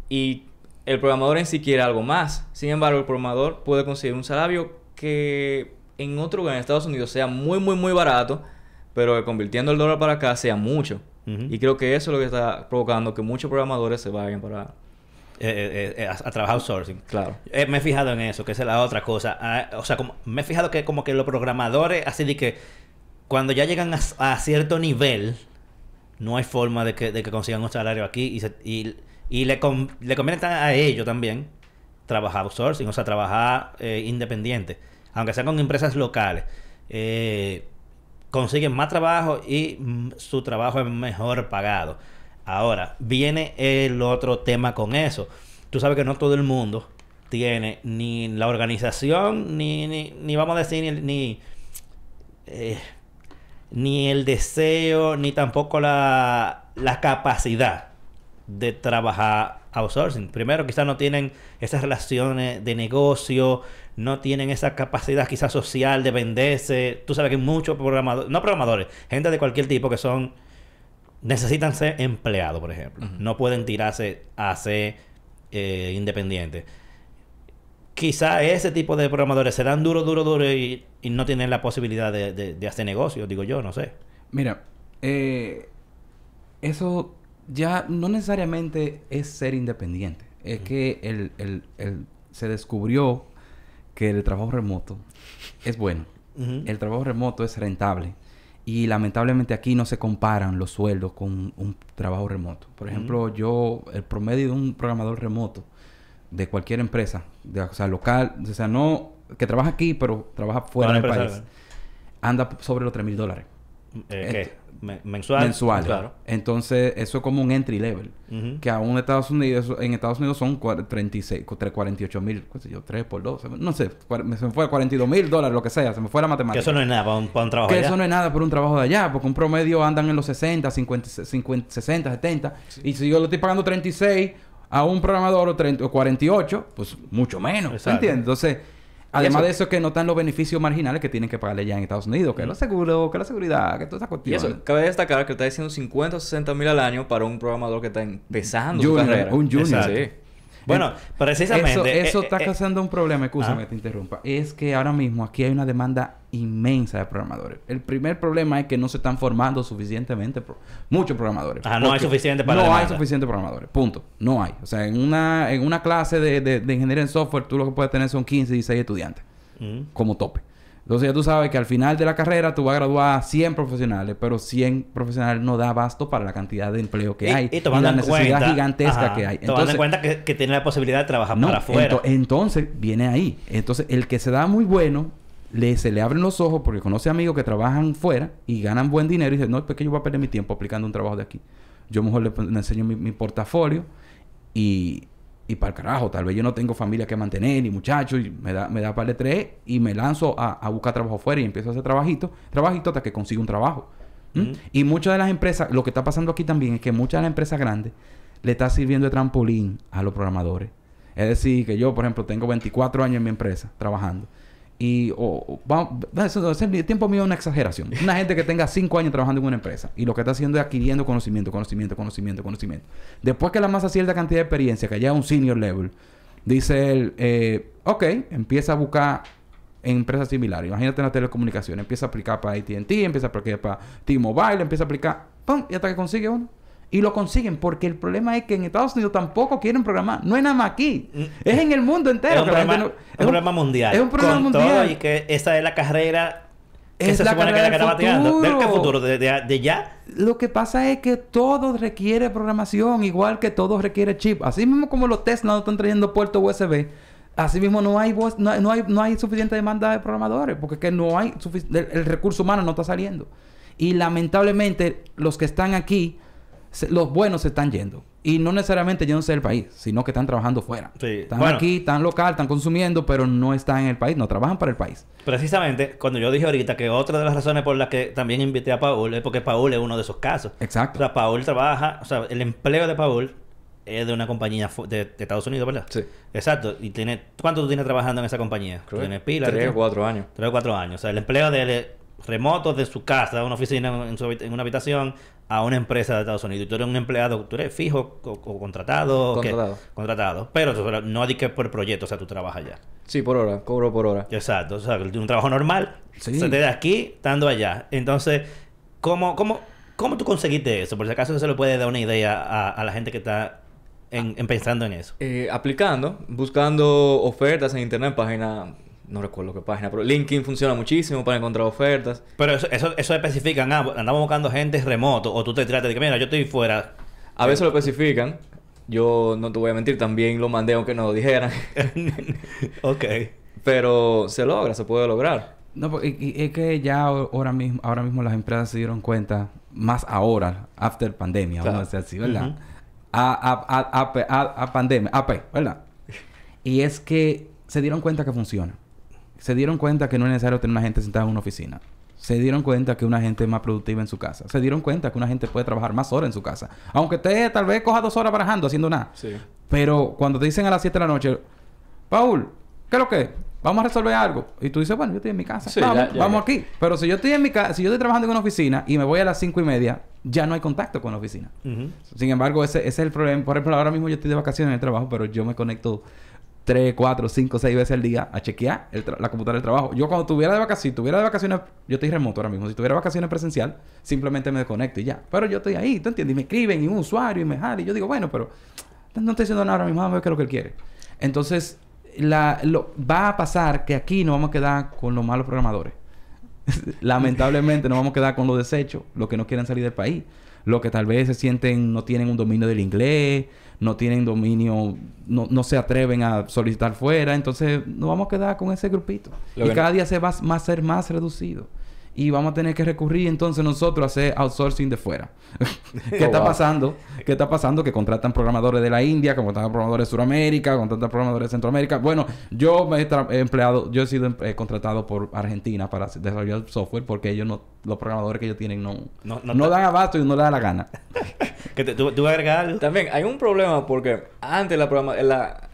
Y el programador en sí quiere algo más. Sin embargo, el programador puede conseguir un salario que en otro lugar, en Estados Unidos, sea muy, muy, muy barato, pero que convirtiendo el dólar para acá sea mucho. Y creo que eso es lo que está provocando que muchos programadores se vayan para... Eh, eh, eh, a, trabajar outsourcing. Claro. me he fijado en eso, que esa es la otra cosa. Ah, o sea, como, me he fijado que como que los programadores, así de que cuando ya llegan a, cierto nivel, no hay forma de que, de que consigan un salario aquí y, y, le, le conviene a ellos también trabajar outsourcing, o sea, trabajar independiente, aunque sea con empresas locales. Eh, consiguen más trabajo y mm, su trabajo es mejor pagado. Ahora, viene el otro tema con eso. Tú sabes que no todo el mundo tiene ni la organización, ni, ni, vamos a decir, ni, eh, ni, el deseo, ni tampoco la, la capacidad de trabajar outsourcing. Primero, quizás no tienen esas relaciones de negocio, no tienen esa capacidad quizás social de venderse. Tú sabes que muchos programadores, no programadores, gente de cualquier tipo que son, necesitan ser empleados, por ejemplo. No pueden tirarse a ser eh, independientes. Quizá ese tipo de programadores se dan duro, duro, duro y, no tienen la posibilidad de, hacer negocios, digo yo, no sé. Mira, eh, eso ya no necesariamente es ser independiente. Es que el, se descubrió que el trabajo remoto es bueno. El trabajo remoto es rentable. Y lamentablemente aquí no se comparan los sueldos con un trabajo remoto. Por ejemplo, yo, el promedio de un programador remoto de cualquier empresa, de, o sea, local, o sea, no que trabaja aquí, pero trabaja fuera del país, anda sobre los 3 mil dólares. Eh, mensual. Mensual. Claro. Entonces, eso es como un entry level. Que aún en Estados Unidos, en Estados Unidos son 36, 48 mil, qué sé yo, 3 por 2. No sé, se me fue 42 mil dólares, lo que sea, se me fue la matemática. Que eso no es nada para un, trabajo Que eso no es nada por un trabajo de allá, porque un promedio andan en los 60, 50, 50 60, 70. Y si yo le estoy pagando 36 a un programador o, 30, o 48, pues mucho menos. ¿Entiendes? Entonces Además de eso, que no están los beneficios marginales que tienen que pagarle ya en Estados Unidos, que es lo seguro, que la seguridad, que toda esa cuestión. Y eso, cabe destacar que está diciendo 50 o 60 mil al año para un programador que está empezando su carrera. Un junior. Sí. Bueno, precisamente... Eso, eso eh, está eh, causando un problema, escúchame que te interrumpa. Es que ahora mismo aquí hay una demanda inmensa de programadores. El primer problema es que no se están formando suficientemente muchos programadores. Ah, no hay suficiente para No hay suficientes programadores. Punto. No hay. O sea, en una, en una clase de, de, ingeniería en software tú lo que puedes tener son 15, 16 estudiantes. Como tope. Entonces ya tú sabes que al final de la carrera tú vas a graduar 100 profesionales, pero 100 profesionales no da abasto para la cantidad de empleo que hay y, tomando la necesidad gigantesca que hay. Entonces, tomando en cuenta que, que, tiene la posibilidad de trabajar para afuera. entonces viene ahí. Entonces el que se da muy bueno, le, se le abren los ojos porque conoce amigos que trabajan fuera y ganan buen dinero y dice, no, es que yo voy a perder mi tiempo aplicando un trabajo de aquí. Yo mejor le, enseño mi portafolio y y para el carajo, tal vez yo no tengo familia que mantener, ni muchachos, y me da, me da par de tres y me lanzo a, buscar trabajo fuera y empiezo a hacer trabajito, trabajito hasta que consiga un trabajo. Y muchas de las empresas, lo que está pasando aquí también es que muchas de las empresas grandes le está sirviendo de trampolín a los programadores. Es decir, que yo, por ejemplo, tengo 24 años en mi empresa trabajando y o, eso, el tiempo mío es una exageración. Una gente que tenga cinco años trabajando en una empresa y lo que está haciendo es adquiriendo conocimiento, conocimiento, conocimiento, conocimiento. Después que la masa cierta cantidad de experiencia, que ya es un senior level, dice él, eh, ok, empieza a buscar en empresas similares. Imagínate en la telecomunicación, empieza a aplicar para ATT, empieza a aplicar para T-Mobile, empieza a aplicar, ¡pum! Y hasta que consigue uno. Y lo consiguen porque el problema es que en Estados Unidos tampoco quieren programar. No es nada más aquí. Es en el mundo entero. Es un, problema, mundial. Es un problema mundial. y que esa es la carrera que se supone que la que está bateando. ¿Del qué futuro? ¿De, de, ya? Lo que pasa es que todo requiere programación, igual que todo requiere chip. Así mismo como los Tesla no están trayendo puertos USB, así mismo no hay, no, hay, no hay suficiente demanda de programadores, porque que no hay el recurso humano no está saliendo. Y lamentablemente los que están aquí los buenos se están yendo. Y no necesariamente yéndose del país, sino que están trabajando fuera. Están aquí, están local, están consumiendo, pero no están en el país, no trabajan para el país. Precisamente, cuando yo dije ahorita que otra de las razones por las que también invité a Paul es porque Paul es uno de esos casos. Exacto. O sea, Paul trabaja, o sea, el empleo de Paul es de una compañía de, Estados Unidos, ¿verdad? Sí. Exacto. ¿Y tiene, cuánto tú tienes trabajando en esa compañía? ¿Tienes pila? Tres o cuatro años. Tres o cuatro años. O sea, el empleo de él remoto de su casa, una oficina en, en, una habitación, a una empresa de Estados Unidos. Y tú eres un empleado, tú eres fijo o, contratado. Contratado. Contratado. Pero no di que por proyecto, o sea, tú trabajas allá. Sí, por hora, cobro por hora. Exacto, o sea, un trabajo normal, se te da aquí, estando allá. Entonces, ¿cómo, cómo, cómo tú conseguiste eso? Por si acaso se le puede dar una idea a, la gente que está en, pensando en eso. Eh, aplicando, buscando ofertas en internet, página no recuerdo qué página, pero LinkedIn funciona muchísimo para encontrar ofertas. Pero eso, eso, eso especifican, ah, andamos buscando gente remoto, o tú te tratas de que, mira, yo estoy fuera. A veces lo especifican. Yo no te voy a mentir, también lo mandé aunque no lo dijeran. ok. Pero se logra, se puede lograr. No, pues, es que ya ahora mismo, ahora mismo las empresas se dieron cuenta, más ahora, after pandemia, vamos a decir así, ¿verdad? a, a, a, a, pandemia, AP, ¿verdad? Y es que se dieron cuenta que funciona se dieron cuenta que no es necesario tener una gente sentada en una oficina. Se dieron cuenta que una gente es más productiva en su casa. Se dieron cuenta que una gente puede trabajar más horas en su casa. Aunque usted tal vez coja dos horas barajando haciendo nada. Sí. Pero cuando te dicen a las 7 de la noche, Paul, ¿qué es lo que? Vamos a resolver algo. Y tú dices, bueno, yo estoy en mi casa. vamos, vamos aquí. Pero si yo estoy en mi casa, si yo estoy trabajando en una oficina y me voy a las cinco y media, ya no hay contacto con la oficina. Sin embargo, ese, ese, es el problema. Por ejemplo, ahora mismo yo estoy de vacaciones en el trabajo, pero yo me conecto 3, 4, 5, 6 veces al día a chequear la computadora del trabajo. Yo cuando tuviera de vacaciones, si tuviera de vacaciones, yo estoy remoto ahora mismo. Si tuviera vacaciones presencial, simplemente me desconecto y ya. Pero yo estoy ahí, ¿tú entiendes? Y me escriben y un usuario y me jala y yo digo, bueno, pero no estoy haciendo nada ahora mismo, vamos a ver qué es lo que él quiere. Entonces, lo, va a pasar que aquí nos vamos a quedar con los malos programadores. Lamentablemente nos vamos a quedar con los desechos, los que no quieren salir del país, los que tal vez se sienten, no tienen un dominio del inglés, no tienen dominio, no, no se atreven a solicitar fuera, entonces nos vamos a quedar con ese grupito. y cada día se va a ser más reducido y vamos a tener que recurrir entonces nosotros a hacer outsourcing de fuera. ¿Qué está pasando? ¿Qué está pasando? Que contratan programadores de la India, que contratan programadores de Sudamérica, contratan programadores de Centroamérica. Bueno, yo me he, empleado, yo he sido eh, contratado por Argentina para desarrollar software porque ellos no, los programadores que ellos tienen no, no, no, dan abasto y no le da la gana. ¿Que te, tú, tú agregar También hay un problema porque antes la, programa, la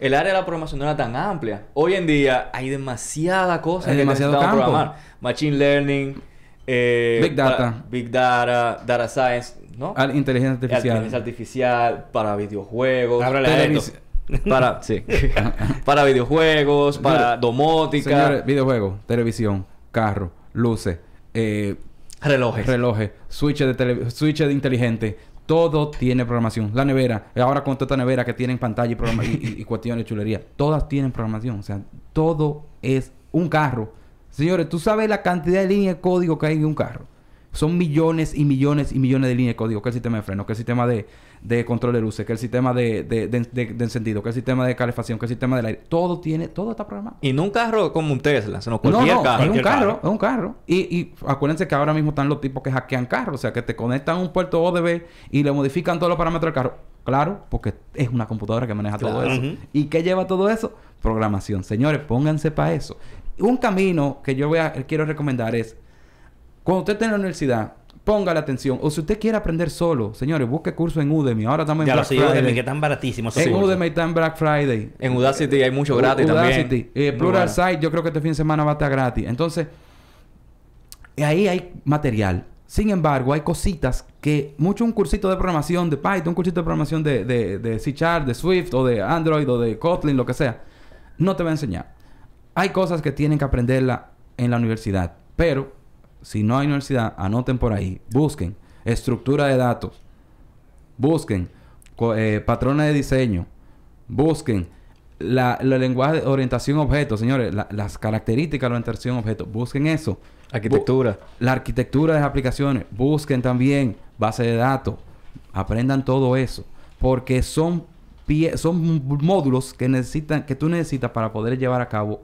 el área de la programación no era tan amplia. Hoy en día hay demasiada cosa hay que demasiado campo. programar. Machine learning, eh, Big Data, Big Data, Data Science, ¿no? inteligencia artificial. Inteligencia artificial para videojuegos. para sí. para videojuegos, para domótica. Señores, videojuegos, televisión, carro, luces, eh, relojes. Relojes, switches de, switches de inteligente, todo tiene programación. La nevera, ahora con toda esta nevera que tienen pantalla y, y, cuestiones de chulería, todas tienen programación. O sea, todo es un carro. Señores, tú sabes la cantidad de líneas de código que hay en un carro. Son millones y millones y millones de líneas de código. Que el sistema de freno, que el sistema de, de control de luces, que el sistema de, de, de, encendido, que el sistema de calefacción, que el sistema del aire. Todo tiene, todo está programado. Y no un carro como un Tesla, sino cualquier no, no, carro. Es un carro, es un carro. Y, y acuérdense que ahora mismo están los tipos que hackean carros, o sea, que te conectan a un puerto ODB y le modifican todos los parámetros del carro. Claro, porque es una computadora que maneja todo eso. ¿Y qué lleva todo eso? Programación. Señores, pónganse para eso. Un camino que yo voy a, quiero recomendar es, cuando usted esté en la universidad, ponga la atención. O si usted quiere aprender solo, señores, busque curso en Udemy. Ahora estamos en Black Friday. Udemy, que están baratísimos. En Udemy está en Black Friday. En Udacity hay mucho gratis también. Eh, Plural Site, yo creo que este fin de semana va a estar gratis. Entonces, ahí hay material. Sin embargo, hay cositas que mucho un cursito de programación de Python, un cursito de programación de, de, de C Sharp, de Swift o de Android o de Kotlin, lo que sea, no te va a enseñar. Hay cosas que tienen que aprenderla en la universidad, pero si no hay universidad, anoten por ahí, busquen estructura de datos, busquen eh, patrones de diseño, busquen la, el lenguaje de orientación objeto, señores, las características de la orientación objeto, busquen eso. Arquitectura. la arquitectura de las aplicaciones, busquen también base de datos, aprendan todo eso, porque son son módulos que necesitan que tú necesitas para poder llevar a cabo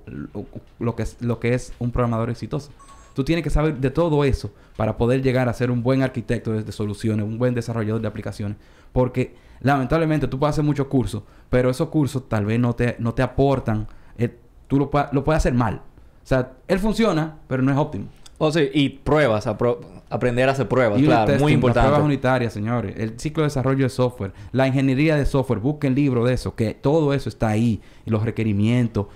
lo, que es lo que es un programador exitoso. Tú tienes que saber de todo eso para poder llegar a ser un buen arquitecto de, soluciones, un buen desarrollador de aplicaciones. Porque lamentablemente tú puedes hacer muchos cursos, pero esos cursos tal vez no te, no te aportan. Eh, tú lo, lo puedes hacer mal. O sea, él funciona, pero no es óptimo. O sea, y pruebas, aprender a hacer pruebas, claro, muy importante. pruebas unitarias, señores. El ciclo de desarrollo de software, la ingeniería de software, busquen libros de eso, que todo eso está ahí, y los requerimientos.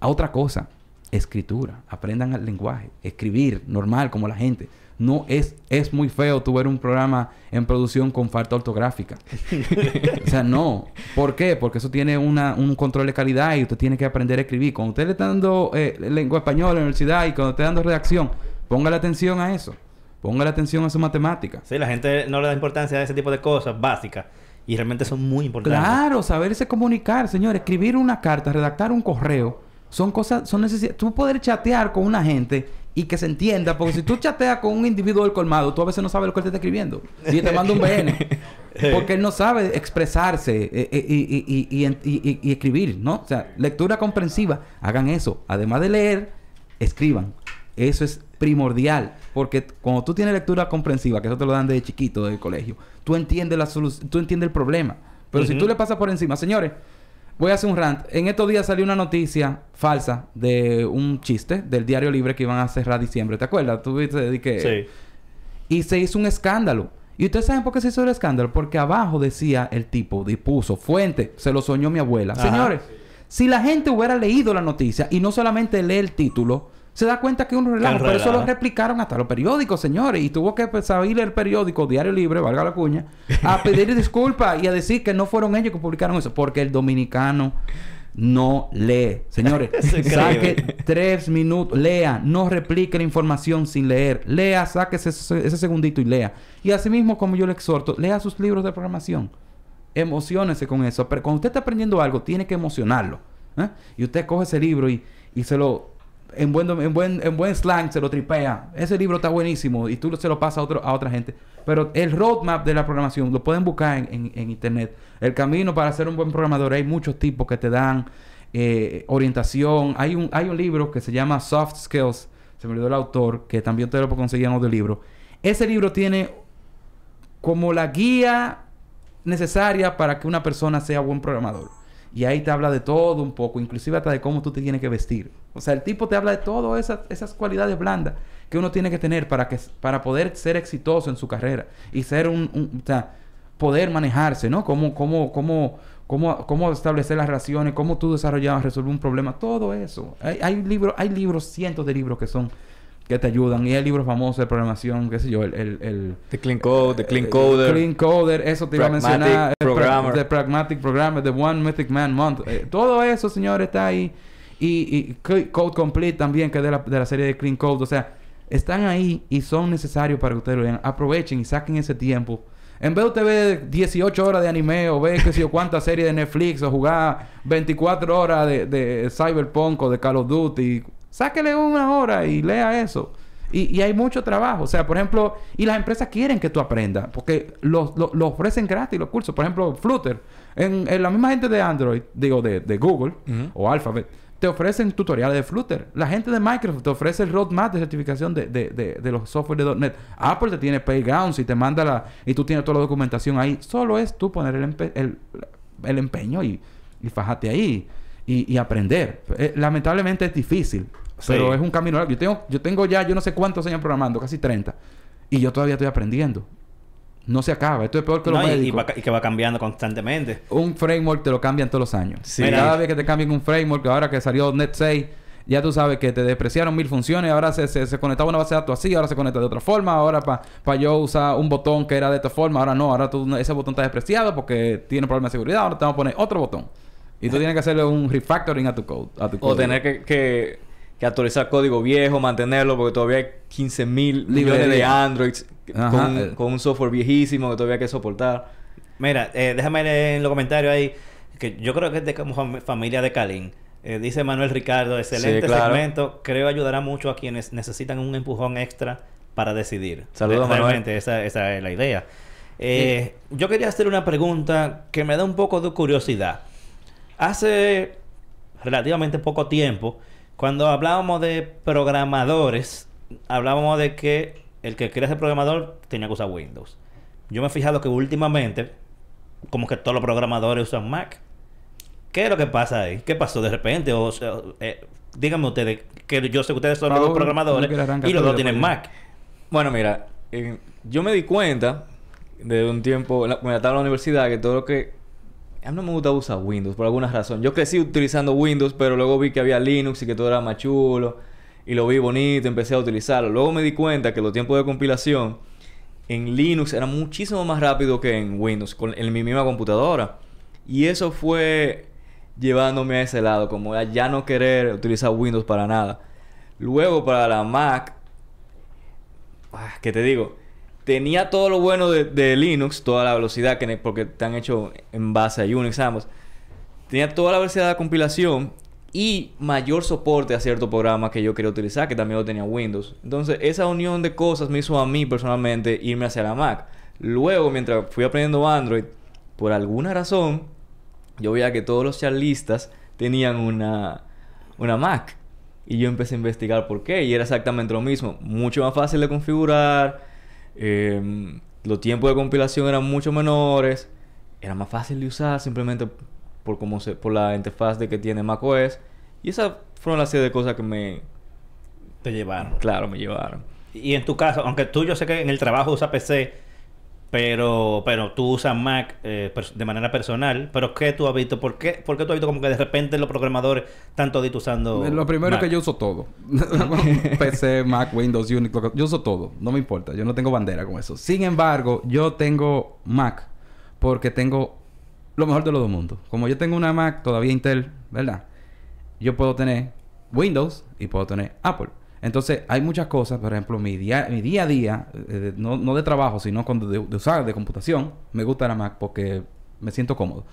A otra cosa, escritura, aprendan el lenguaje, escribir normal como la gente. No es, es muy feo tu ver un programa en producción con falta ortográfica. o sea, no. ¿Por qué? Porque eso tiene una, un control de calidad y usted tiene que aprender a escribir. Cuando usted le está dando eh, lengua española en la universidad y cuando esté dando redacción, ponga la atención a eso. Ponga la atención a su matemática. Sí, la gente no le da importancia a ese tipo de cosas básicas. Y realmente son muy importantes. Claro, saberse comunicar, señor. Escribir una carta, redactar un correo son cosas, son necesidades. Tú poder chatear con una gente y que se entienda, porque si tú chateas con un individuo del colmado, tú a veces no sabes lo que él te está escribiendo. Y te manda un BN. porque él no sabe expresarse eh, eh, y, y, escribir, ¿no? O sea, lectura comprensiva. Hagan eso. Además de leer, escriban. Eso es primordial. Porque cuando tú tienes lectura comprensiva, que eso te lo dan desde chiquito, del colegio, tú entiendes la solución, tú entiendes el problema. Pero si tú le pasas por encima, señores, Voy a hacer un rant. En estos días salió una noticia falsa de un chiste del Diario Libre que iban a cerrar diciembre. ¿Te acuerdas? Tú viste que... Sí. Y se hizo un escándalo. ¿Y ustedes saben por qué se hizo el escándalo? Porque abajo decía el tipo, dispuso, fuente, se lo soñó mi abuela. Señores, si la gente hubiera leído la noticia y no solamente lee el título, se da cuenta que es un relajo. Pero eso lo replicaron hasta los periódicos, señores. Y tuvo que salir el periódico Diario Libre, valga la cuña, a pedir disculpas y a decir que no fueron ellos que publicaron eso. Porque el dominicano no lee. Señores, saque tres minutos, lea, no replique la información sin leer. Lea, saque ese, ese segundito y lea. Y asimismo, como yo le exhorto, lea sus libros de programación. Emocionese con eso. Pero cuando usted está aprendiendo algo, tiene que emocionarlo. ¿eh? Y usted coge ese libro y, y se lo en buen, en buen, en buen slang se lo tripea. Ese libro está buenísimo y tú se lo pasas a, otro, a otra gente. Pero el roadmap de la programación lo pueden buscar en, en, internet. El camino para ser un buen programador. Hay muchos tipos que te dan eh, orientación. Hay un, hay un libro que se llama Soft Skills. Se me olvidó el autor, que también te lo puedo conseguir en otro libro. Ese libro tiene como la guía necesaria para que una persona sea buen programador. Y ahí te habla de todo un poco, inclusive hasta de cómo tú te tienes que vestir. O sea, el tipo te habla de todas esas, esas cualidades blandas que uno tiene que tener para, que, para poder ser exitoso en su carrera y ser un, o sea, poder manejarse, ¿no? Cómo, cómo, cómo, cómo, cómo establecer las relaciones, cómo tú desarrollabas, resolver un problema, todo eso. Hay, hay libros, hay libros, cientos de libros que son que te ayudan. Y el libro famoso de programación, qué sé yo, el... el, el the Clean Code, The Clean Coder. Clean Coder, eso te iba a mencionar. Programmer. The Pragmatic Programmer, The One Mythic Man Month. Eh, todo eso, señor, está ahí. Y, y Code Complete también, que es de la, de la serie de Clean Code. O sea, están ahí y son necesarios para que ustedes lo vean. Aprovechen y saquen ese tiempo. En vez de usted ver 18 horas de anime o ver qué sé yo cuántas series de Netflix o jugar 24 horas de, de Cyberpunk o de Call of Duty Sáquele una hora y lea eso. Y, hay mucho trabajo. O sea, por ejemplo, y las empresas quieren que tú aprendas, porque lo, ofrecen gratis los cursos. Por ejemplo, Flutter. En, la misma gente de Android, digo, de, Google o Alphabet, te ofrecen tutoriales de Flutter. La gente de Microsoft te ofrece el roadmap de certificación de, de, los software de .NET. Apple te tiene Playgrounds y te manda la... Y tú tienes toda la documentación ahí. Solo es tú poner el, el, empeño y, y fajate ahí. Y, y aprender. Eh, lamentablemente es difícil. Pero es un camino largo. Yo tengo, yo tengo ya, yo no sé cuántos años programando, casi 30. Y yo todavía estoy aprendiendo. No se acaba. Esto es peor que los médicos. Y, que va cambiando constantemente. Un framework te lo cambian todos los años. Cada vez que te cambian un framework, ahora que salió Net 6, ya tú sabes que te despreciaron mil funciones. Ahora se, se, conectaba una base de datos así, ahora se conecta de otra forma. Ahora para yo usar un botón que era de esta forma, ahora no. Ahora tú, ese botón está despreciado porque tiene problemas de seguridad. Ahora te vamos a poner otro botón. Y tú tienes que hacerle un refactoring a tu code. A tu o tener que que actualizar código viejo, mantenerlo, porque todavía hay 15 mil millones de Androids con, con, un software viejísimo que todavía hay que soportar. Mira, eh, déjame leer en los comentarios ahí, que yo creo que es de como familia de Kalin. Eh, dice Manuel Ricardo, excelente segmento. Creo ayudará mucho a quienes necesitan un empujón extra para decidir. Saludos, Realmente, esa, esa, es la idea. Eh, yo quería hacer una pregunta que me da un poco de curiosidad. Hace relativamente poco tiempo, cuando hablábamos de programadores, hablábamos de que el que quería ser programador tenía que usar Windows. Yo me he fijado que últimamente, como que todos los programadores usan Mac. ¿Qué es lo que pasa ahí? ¿Qué pasó de repente? O eh, díganme ustedes, que yo sé que ustedes son los dos programadores y los dos tienen Mac. Bueno, mira, eh, yo me di cuenta de un tiempo, cuando estaba en la universidad, que todo lo que a mí no me gusta usar Windows por alguna razón. Yo crecí utilizando Windows, pero luego vi que había Linux y que todo era más chulo. Y lo vi bonito, empecé a utilizarlo. Luego me di cuenta que los tiempos de compilación en Linux eran muchísimo más rápido que en Windows, con, en mi misma computadora. Y eso fue llevándome a ese lado, como ya no querer utilizar Windows para nada. Luego para la Mac, ah, ¿qué te digo? Tenía todo lo bueno de, Linux, toda la velocidad, que, porque están hechos en base a Unix ambos. Tenía toda la velocidad de compilación y mayor soporte a ciertos programas que yo quería utilizar, que también lo tenía Windows. Entonces, esa unión de cosas me hizo a mí personalmente irme hacia la Mac. Luego, mientras fui aprendiendo Android, por alguna razón, yo veía que todos los charlistas tenían una, una Mac. Y yo empecé a investigar por qué. Y era exactamente lo mismo. Mucho más fácil de configurar Em, los tiempos de compilación eran mucho menores. Era más fácil de usar simplemente por cómo se, por la interfaz de que tiene macOS. Y esas fueron las serie de cosas que me... Te llevaron. Claro, me llevaron. Y en tu caso, aunque tú yo sé que en el trabajo usa PC, pero, pero tú usas Mac eh, de manera personal. Pero ¿qué tú has visto? ¿Por qué, ¿Por qué tú has visto como que de repente los programadores están toditos usando Lo primero es que yo uso todo. PC, Mac, Windows, Unix. Yo uso todo. No me importa. Yo no tengo bandera con eso. Sin embargo, yo tengo Mac porque tengo lo mejor de los dos mundos. Como yo tengo una Mac todavía Intel, ¿verdad? Yo puedo tener Windows y puedo tener Apple. Entonces, hay muchas cosas, por ejemplo, mi día, mi día a día, eh, no, no, de trabajo, sino cuando de, usar de computación, me gusta la Mac porque me siento cómodo.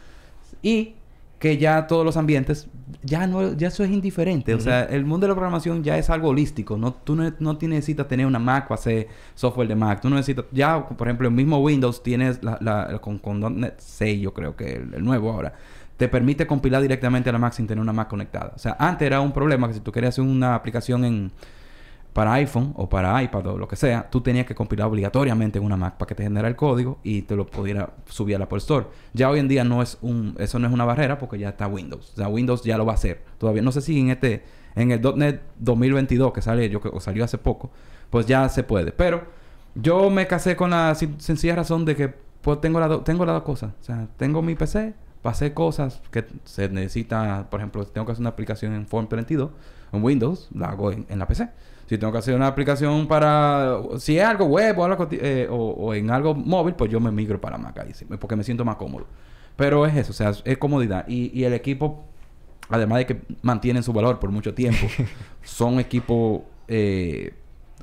Y que ya todos los ambientes, ya no, ya eso es indiferente. O sea, el mundo de la programación ya es algo holístico. No, tú no, no necesitas tener una Mac para hacer software de Mac. Tú no necesitas, ya, por ejemplo, el mismo Windows tienes la, la, con, con .NET 6, yo creo que el, nuevo ahora te permite compilar directamente a la Mac sin tener una Mac conectada. O sea, antes era un problema que si tú querías hacer una aplicación en para iPhone o para iPad o lo que sea, tú tenías que compilar obligatoriamente en una Mac para que te generara el código y te lo pudiera subir a la Apple Store. Ya hoy en día no es un, eso no es una barrera porque ya está Windows. O sea, Windows ya lo va a hacer. Todavía no sé si en este, en el .NET 2022 que sale, yo o salió hace poco, pues ya se puede. Pero yo me casé con la sencilla razón de que pues tengo las tengo las dos cosas. O sea, tengo mi PC para hacer cosas que se necesita, por ejemplo, si tengo que hacer una aplicación en Form 32 en Windows, la hago en la PC. Si tengo que hacer una aplicación para... Si es algo web o, algo, eh, o, en algo móvil, pues yo me migro para Mac ahí, porque me siento más cómodo. Pero es eso, o sea, es comodidad. Y, y el equipo, además de que mantienen su valor por mucho tiempo, son equipos eh,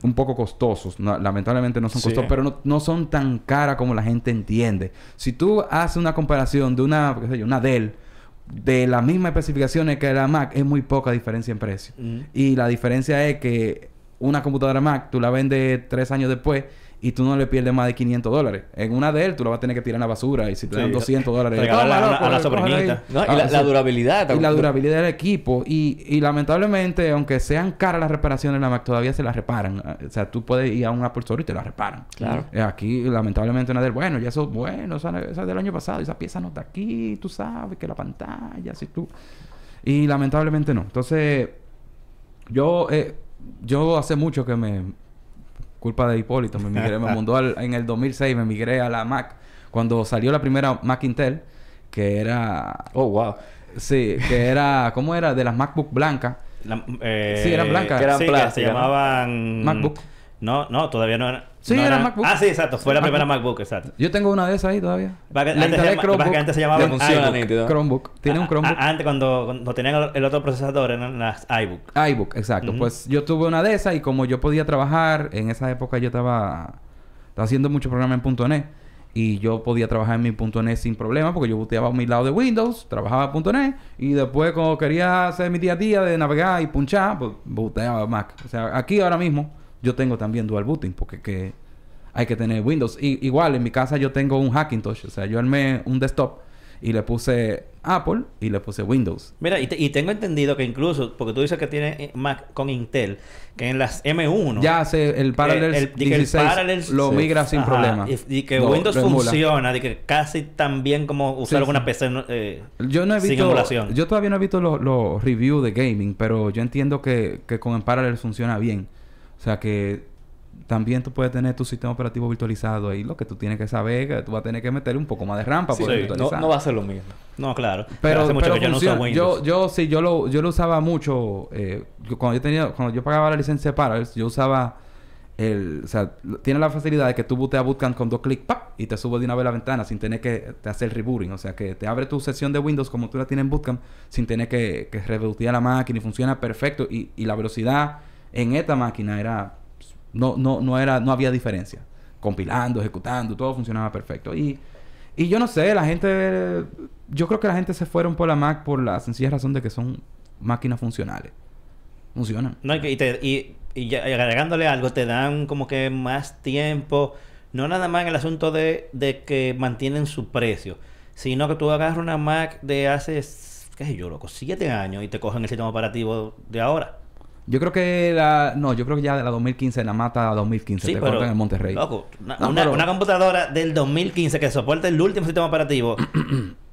un poco costosos. lamentablemente no son costosos, pero no, no, son tan caras como la gente entiende. Si tú haces una comparación de una, qué sé yo, una Dell de las mismas especificaciones que la Mac, es muy poca diferencia en precio. Y la diferencia es que una computadora Mac, tú la vendes tres años después y tú no le pierdes más de 500 dólares. En una de él, tú la vas a tener que tirar en la basura y si te dan 200 dólares... a la, sobrinita. y la, ah, durabilidad. Y la durabilidad del equipo. Y, y lamentablemente, aunque sean caras las reparaciones de la Mac, todavía se las reparan. O sea, tú puedes ir a un Apple Store y te la reparan. Claro. Eh, aquí, lamentablemente, una del... Bueno, ya eso... Bueno, esa, esa del año pasado. Esa pieza no está aquí. Tú sabes que la pantalla... Si tú... Y lamentablemente no. Entonces... Yo... Eh, yo hace mucho que me... Culpa de Hipólito, me migré, me mudó en el 2006, me migré a la Mac. Cuando salió la primera Mac Intel, que era... Oh, wow. Sí, que era... ¿Cómo era? De las MacBook blancas. Eh, sí, eran blancas. Que eran sí, se llamaban... MacBook. No, no, todavía no era. Sí, era, MacBook. Ah, sí, exacto. Fue la primera MacBook, exacto. Yo tengo una de esas ahí todavía. la antes, Chromebook. antes se llamaba iBook. Chromebook. Tiene un Chromebook. antes, cuando, cuando tenían el otro procesador, eran las iBook. iBook, exacto. Pues yo tuve una de esas y como yo podía trabajar, en esa época yo estaba, estaba haciendo mucho programa en .NET. Y yo podía trabajar en mi .NET sin problema porque yo boteaba a mi lado de Windows, trabajaba en .NET y después cuando quería hacer mi día a día de navegar y punchar, pues boteaba Mac. O sea, aquí ahora mismo yo tengo también dual booting porque que hay que tener Windows. Y, igual en mi casa yo tengo un Hackintosh, o sea, yo armé un desktop y le puse Apple y le puse Windows. Mira, y, y, tengo entendido que incluso, porque tú dices que tiene eh, Mac con Intel, que en las M1... Ya hace el Parallels 16 lo migra sin problema. Y, que Windows funciona, de que casi tan bien como usar alguna PC eh, yo no he visto, emulación. Yo todavía no he visto los reviews de gaming, pero yo entiendo que, que con el Parallels funciona bien. O sea que también tú puedes tener tu sistema operativo virtualizado ahí. Lo que tú tienes que saber que tú vas a tener que meter un poco más de rampa sí, virtualizar. No, va a ser lo mismo. No, claro. Pero, hace mucho que yo no uso Yo, yo sí, yo lo, yo lo usaba mucho. Eh, cuando yo tenía, cuando yo pagaba la licencia de Parallels, yo usaba el, o sea, tiene la facilidad de que tú a Bootcamp con dos clics y te sube de una vez la ventana sin tener que hacer rebooting. O sea, que te abre tu sesión de Windows como tú la tienes en Bootcamp sin tener que, que la máquina y funciona perfecto. Y, y la velocidad en esta máquina era no, no, no era, no había diferencia. Compilando, ejecutando, todo funcionaba perfecto. Y, y yo no sé, la gente, yo creo que la gente se fueron por la Mac por la sencilla razón de que son máquinas funcionales. Funcionan. No, y, te, y, y, agregándole algo, te dan como que más tiempo. No nada más en el asunto de, de que mantienen su precio, sino que tú agarras una Mac de hace, qué sé yo, loco, siete años y te cogen el sistema operativo de ahora. Yo creo que la... No, yo creo que ya de la 2015 la mata a 2015. Sí, te pero, en Monterrey. Loco, una, computadora del 2015 que soporte el último sistema operativo...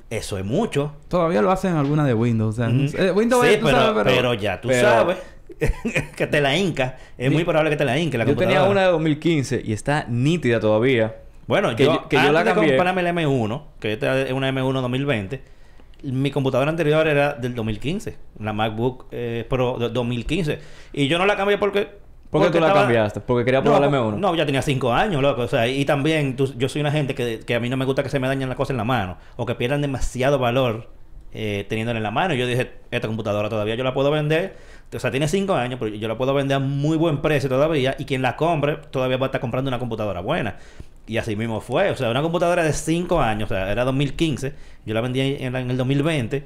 eso es mucho. Todavía lo hacen alguna de Windows. Eh, Windows sí, pero, pero... ya tú sabes que te la inca. Es muy probable que te la inca la Yo tenía una de 2015 y está nítida todavía. Bueno, que yo, que yo la cambié. de comprarme el M1, que esta es una M1 2020 mi computadora anterior era del 2015, la MacBook eh, Pro del 2015. Y yo no la cambié porque... ¿Por qué tú la cambiaste? ¿Porque quería probar la M1? No, ya tenía 5 años, loco. O sea, y también yo soy una gente que, que, a mí no me gusta que se me dañen las cosas en la mano. O que pierdan demasiado valor eh, teniéndola en la mano. Y yo dije, esta computadora todavía yo la puedo vender. O sea, tiene 5 años, pero yo la puedo vender a muy buen precio todavía. Y quien la compre todavía va a estar comprando una computadora buena. Y así mismo fue. O sea, una computadora de 5 años, o sea, era 2015. Yo la vendí en, el 2020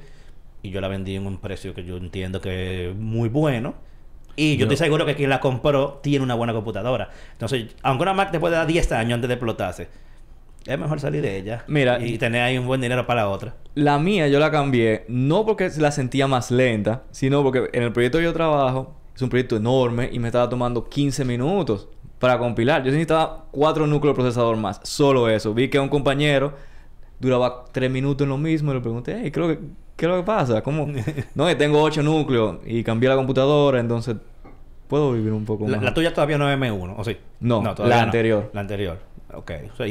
y yo la vendí en un precio que yo entiendo que es muy bueno. Y yo, estoy seguro que quien la compró tiene una buena computadora. Entonces, aunque una Mac te puede dar 10 años antes de explotarse, es mejor salir de ella. Mira, y tener ahí un buen dinero para la otra. La mía yo la cambié no porque la sentía más lenta, sino porque en el proyecto que yo trabajo es un proyecto enorme y me estaba tomando 15 minutos para compilar. Yo necesitaba cuatro núcleos de procesador más. Solo eso. Vi que un compañero duraba tres minutos en lo mismo y le pregunté, hey, creo que ¿qué es lo que pasa? ¿Cómo? no, tengo ocho núcleos y cambié la computadora, entonces puedo vivir un poco más. La, tuya todavía no es M1, ¿o sí? No, la anterior. La anterior. Ok. O sea,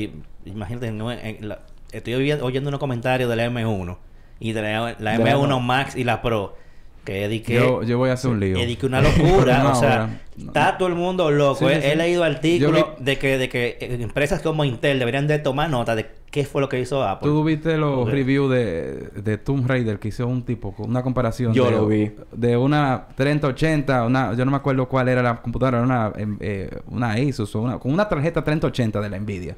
imagínate, no, estoy oyendo unos comentarios de la M1 y de la, M1 Max y la Pro. Que dediqué... Yo, yo voy a hacer un lío. Dediqué una locura. o sea, está todo el mundo loco. he, leído artículos de que, de que empresas como Intel deberían de tomar nota de qué fue lo que hizo Apple. ¿Tú viste los reviews de, de Tomb Raider que hizo un tipo, una comparación? Yo lo vi. De una 3080, una, yo no me acuerdo cuál era la computadora, era una, em, eh, una Asus o una, con una tarjeta 3080 de la Nvidia.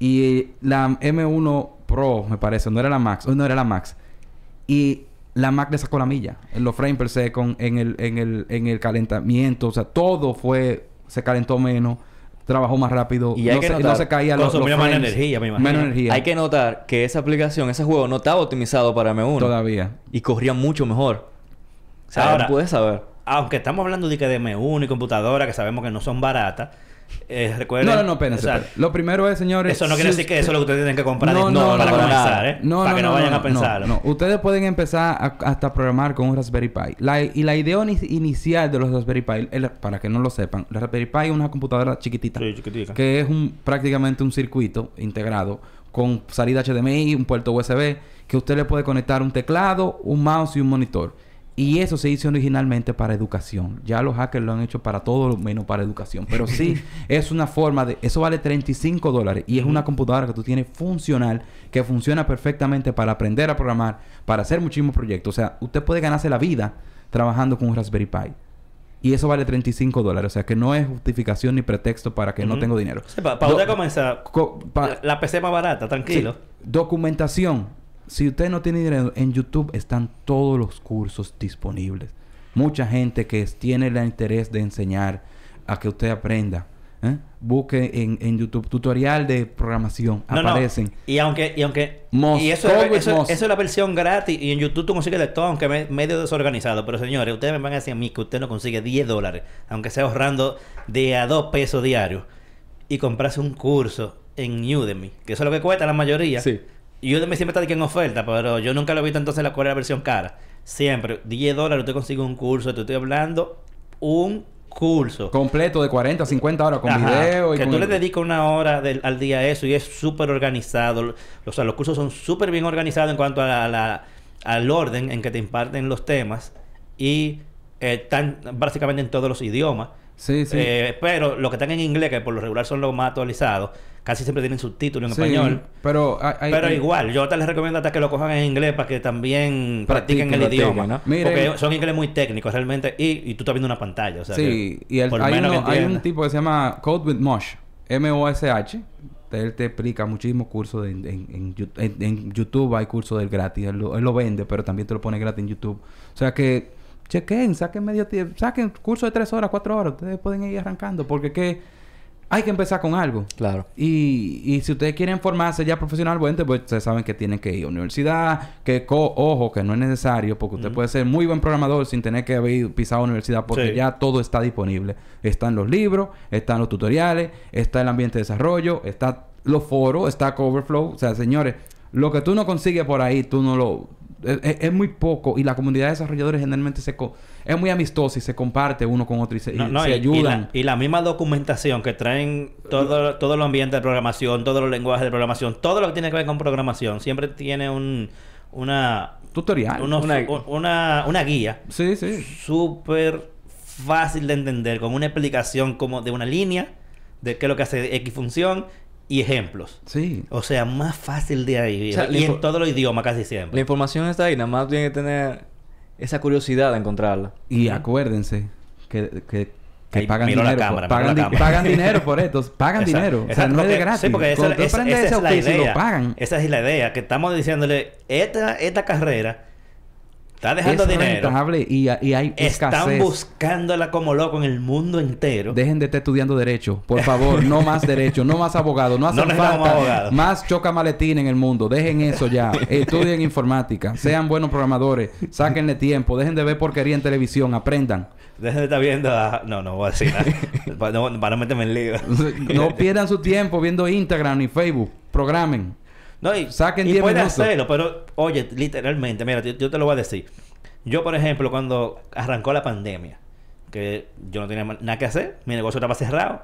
Y la M1 Pro, me parece, no era la Max, no era la Max. Y la Mac le sacó la milla. En los frames per second, en el, en el, en el calentamiento, o sea, todo fue, se calentó menos trabajó más rápido. Y hay que notar, no se caía los, menos energía, me imagino. Menos energía. Hay que notar que esa aplicación, ese juego no estaba optimizado para M1. Todavía. Y corría mucho mejor. O sea, Ahora, puedes saber. Aunque estamos hablando de que de M1 y computadora que sabemos que no son baratas, eh, recuerden, no, no, no, espérense. Lo primero es, señores. Eso no quiere decir que eso es lo que ustedes tienen que comprar no, no, para comenzar, ¿eh? No, para que no, vayan a pensar. No, Ustedes pueden empezar a, hasta programar con un Raspberry Pi. La, y la idea inicial de los Raspberry Pi, para que no lo sepan, la Raspberry Pi es una computadora chiquitita. Sí, chiquitita. Que es un, prácticamente un circuito integrado con salida HDMI, un puerto USB, que usted le puede conectar un teclado, un mouse y un monitor. Y eso se hizo originalmente para educación. Ya los hackers lo han hecho para todo menos para educación. Pero sí, es una forma de... Eso vale 35 dólares. Y es una computadora que tú tienes funcional, que funciona perfectamente para aprender a programar, para hacer muchísimos proyectos. O sea, usted puede ganarse la vida trabajando con un Raspberry Pi. Y eso vale 35 dólares. O sea, que no es justificación ni pretexto para que no tengo dinero. para usted comenzar, la, PC más barata, tranquilo. documentación si usted no tiene dinero, en YouTube están todos los cursos disponibles. Mucha gente que tiene el interés de enseñar a que usted aprenda. ¿eh? Busque en, en, YouTube tutorial de programación. aparecen. Y aunque, y aunque y eso, es, eso, es la versión gratis. Y en YouTube tú consigues de todo, aunque me, medio desorganizado. Pero señores, ustedes me van a decir a mí que usted no consigue 10 dólares, aunque sea ahorrando de a 2 pesos diarios, y comprarse un curso en Udemy, que eso es lo que cuesta la mayoría. Sí y Udemy siempre está aquí en oferta, pero yo nunca lo he visto entonces la, cuál versión cara. Siempre, 10 dólares usted consigue un curso, te estoy hablando, un curso. Completo de 40, 50 horas con video y Que tú le dedicas una hora al día a eso y es súper organizado. O sea, los cursos son súper bien organizados en cuanto a la, al orden en que te imparten los temas y eh, están básicamente en todos los idiomas. Sí, sí. Eh, pero lo que están en inglés, que por lo regular son los más actualizados, casi siempre tienen subtítulos en español. Pero, pero igual, yo te les recomiendo hasta que lo cojan en inglés para que también practiquen, el idioma. Porque son inglés muy técnicos realmente y, y, tú estás viendo una pantalla. O sea, sí, y el, hay, hay, un tipo que se llama Code with Mosh, M-O-S-H. Él te explica muchísimos cursos en, en, en, YouTube. Hay cursos del gratis. Él lo, él lo vende, pero también te lo pone gratis en YouTube. O sea que chequen, saquen medio tiempo, saquen curso de tres horas, cuatro horas, ustedes pueden ir arrancando, porque que hay que empezar con algo. Claro. Y, y si ustedes quieren formarse ya profesionalmente, pues ustedes saben que tienen que ir a universidad, que ojo, que no es necesario, porque usted puede ser muy buen programador sin tener que haber pisado universidad, porque ya todo está disponible. Están los libros, están los tutoriales, está el ambiente de desarrollo, está los foros, está Coverflow. O sea, señores, lo que tú no consigues por ahí, tú no lo es, muy poco y la comunidad de desarrolladores generalmente se es muy amistosa y se comparte uno con otro y se, ayudan. Y la, misma documentación que traen todo, todo el ambiente de programación, todos los lenguajes de programación, todo lo que tiene que ver con programación, siempre tiene un una tutorial, una, una, guía. Sí, sí. Súper fácil de entender, con una explicación como de una línea de qué es lo que hace X función y ejemplos. Sí. O sea, más fácil de ahí. y en todos los idiomas casi siempre. La información está ahí, nada más tiene que tener esa curiosidad de encontrarla. Y acuérdense que, que, que pagan dinero. Cámara, pagan, pagan, dinero por esto. Pagan dinero. o sea, no es de gratis. Sí, porque esa, esa, es la idea. Esa es la idea. Que estamos diciéndole, esta, esta carrera Está dejando es dinero. rentable y, y hay Están buscándola como loco en el mundo entero. Dejen de estar estudiando derecho, por favor, no más derecho, no más abogados, no hacen necesitamos falta más choca maletín en el mundo, dejen eso ya, estudien informática, sean buenos programadores, sáquenle tiempo, dejen de ver porquería en televisión, aprendan. Dejen de estar viendo a... No, no voy a decir nada. para, no, para no meterme en lío. No pierdan su tiempo viendo Instagram ni Facebook, programen. No, y, Saquen y 10 puede hacerlo, pero oye, literalmente, mira, yo, yo te lo voy a decir. Yo, por ejemplo, cuando arrancó la pandemia, que yo no tenía nada que hacer, mi negocio estaba cerrado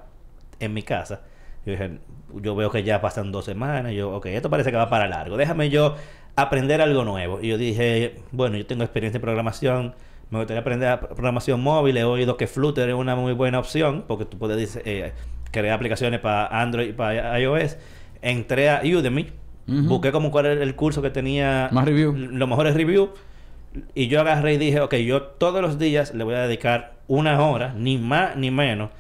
en mi casa. Yo dije, yo veo que ya pasan dos semanas, yo, ok, esto parece que va para largo, déjame yo aprender algo nuevo. Y yo dije, bueno, yo tengo experiencia en programación, me gustaría aprender a- programación móvil, he oído que Flutter es una muy buena opción, porque tú puedes eh, crear aplicaciones para Android y para iOS. Entré a Udemy, Busqué como cuál era el curso que tenía Más review. los mejores reviews. Y yo agarré y dije, ok, yo todos los días le voy a dedicar una hora, ni más ni menos,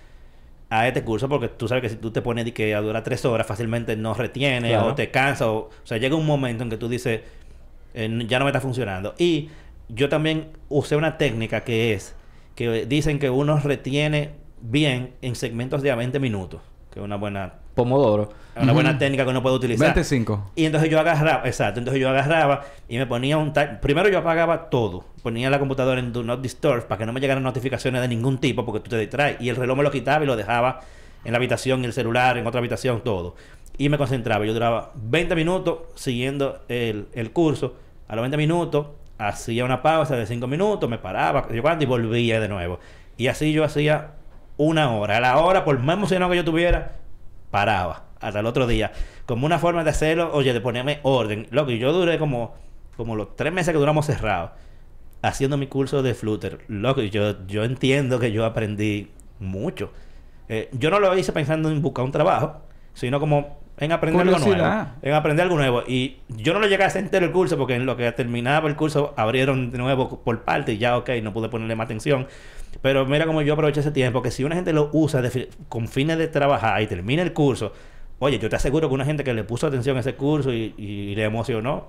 a este curso, porque tú sabes que si tú te pones de que a durar tres horas, fácilmente no retiene Claro. o te cansa. O, o sea, llega un momento en que tú dices, eh, ya no me está funcionando. Y yo también usé una técnica que es, que dicen que uno retiene bien en segmentos de a 20 minutos, que es una buena, Pomodoro. una buena técnica que uno puede utilizar. 25. Y entonces yo agarraba, exacto, entonces yo agarraba y me ponía un time. Primero yo apagaba todo. Ponía la computadora en Do Not Disturb para que no me llegaran notificaciones de ningún tipo porque tú te distraes. Y el reloj me lo quitaba y lo dejaba en la habitación, en el celular, en otra habitación, todo. Y me concentraba. Yo duraba 20 minutos siguiendo el, el curso. A los 20 minutos hacía una pausa de 5 minutos, me paraba, yo y volvía de nuevo. Y así yo hacía una hora. A la hora, por más emocionado que yo tuviera, paraba hasta el otro día. Como una forma de hacerlo, oye, de ponerme orden. Loco, yo duré como, como los tres meses que duramos cerrados haciendo mi curso de Flutter. Loco, yo, yo entiendo que yo aprendí mucho. Eh, yo no lo hice pensando en buscar un trabajo, sino como en aprender algo nuevo. En aprender algo nuevo. Y yo no lo llegué a hacer entero el curso porque en lo que terminaba el curso abrieron de nuevo por parte y ya, ok, no pude ponerle más atención. Pero mira cómo yo aproveché ese tiempo, que si una gente lo usa de con fines de trabajar y termina el curso, oye, yo te aseguro que una gente que le puso atención a ese curso y, y le emocionó,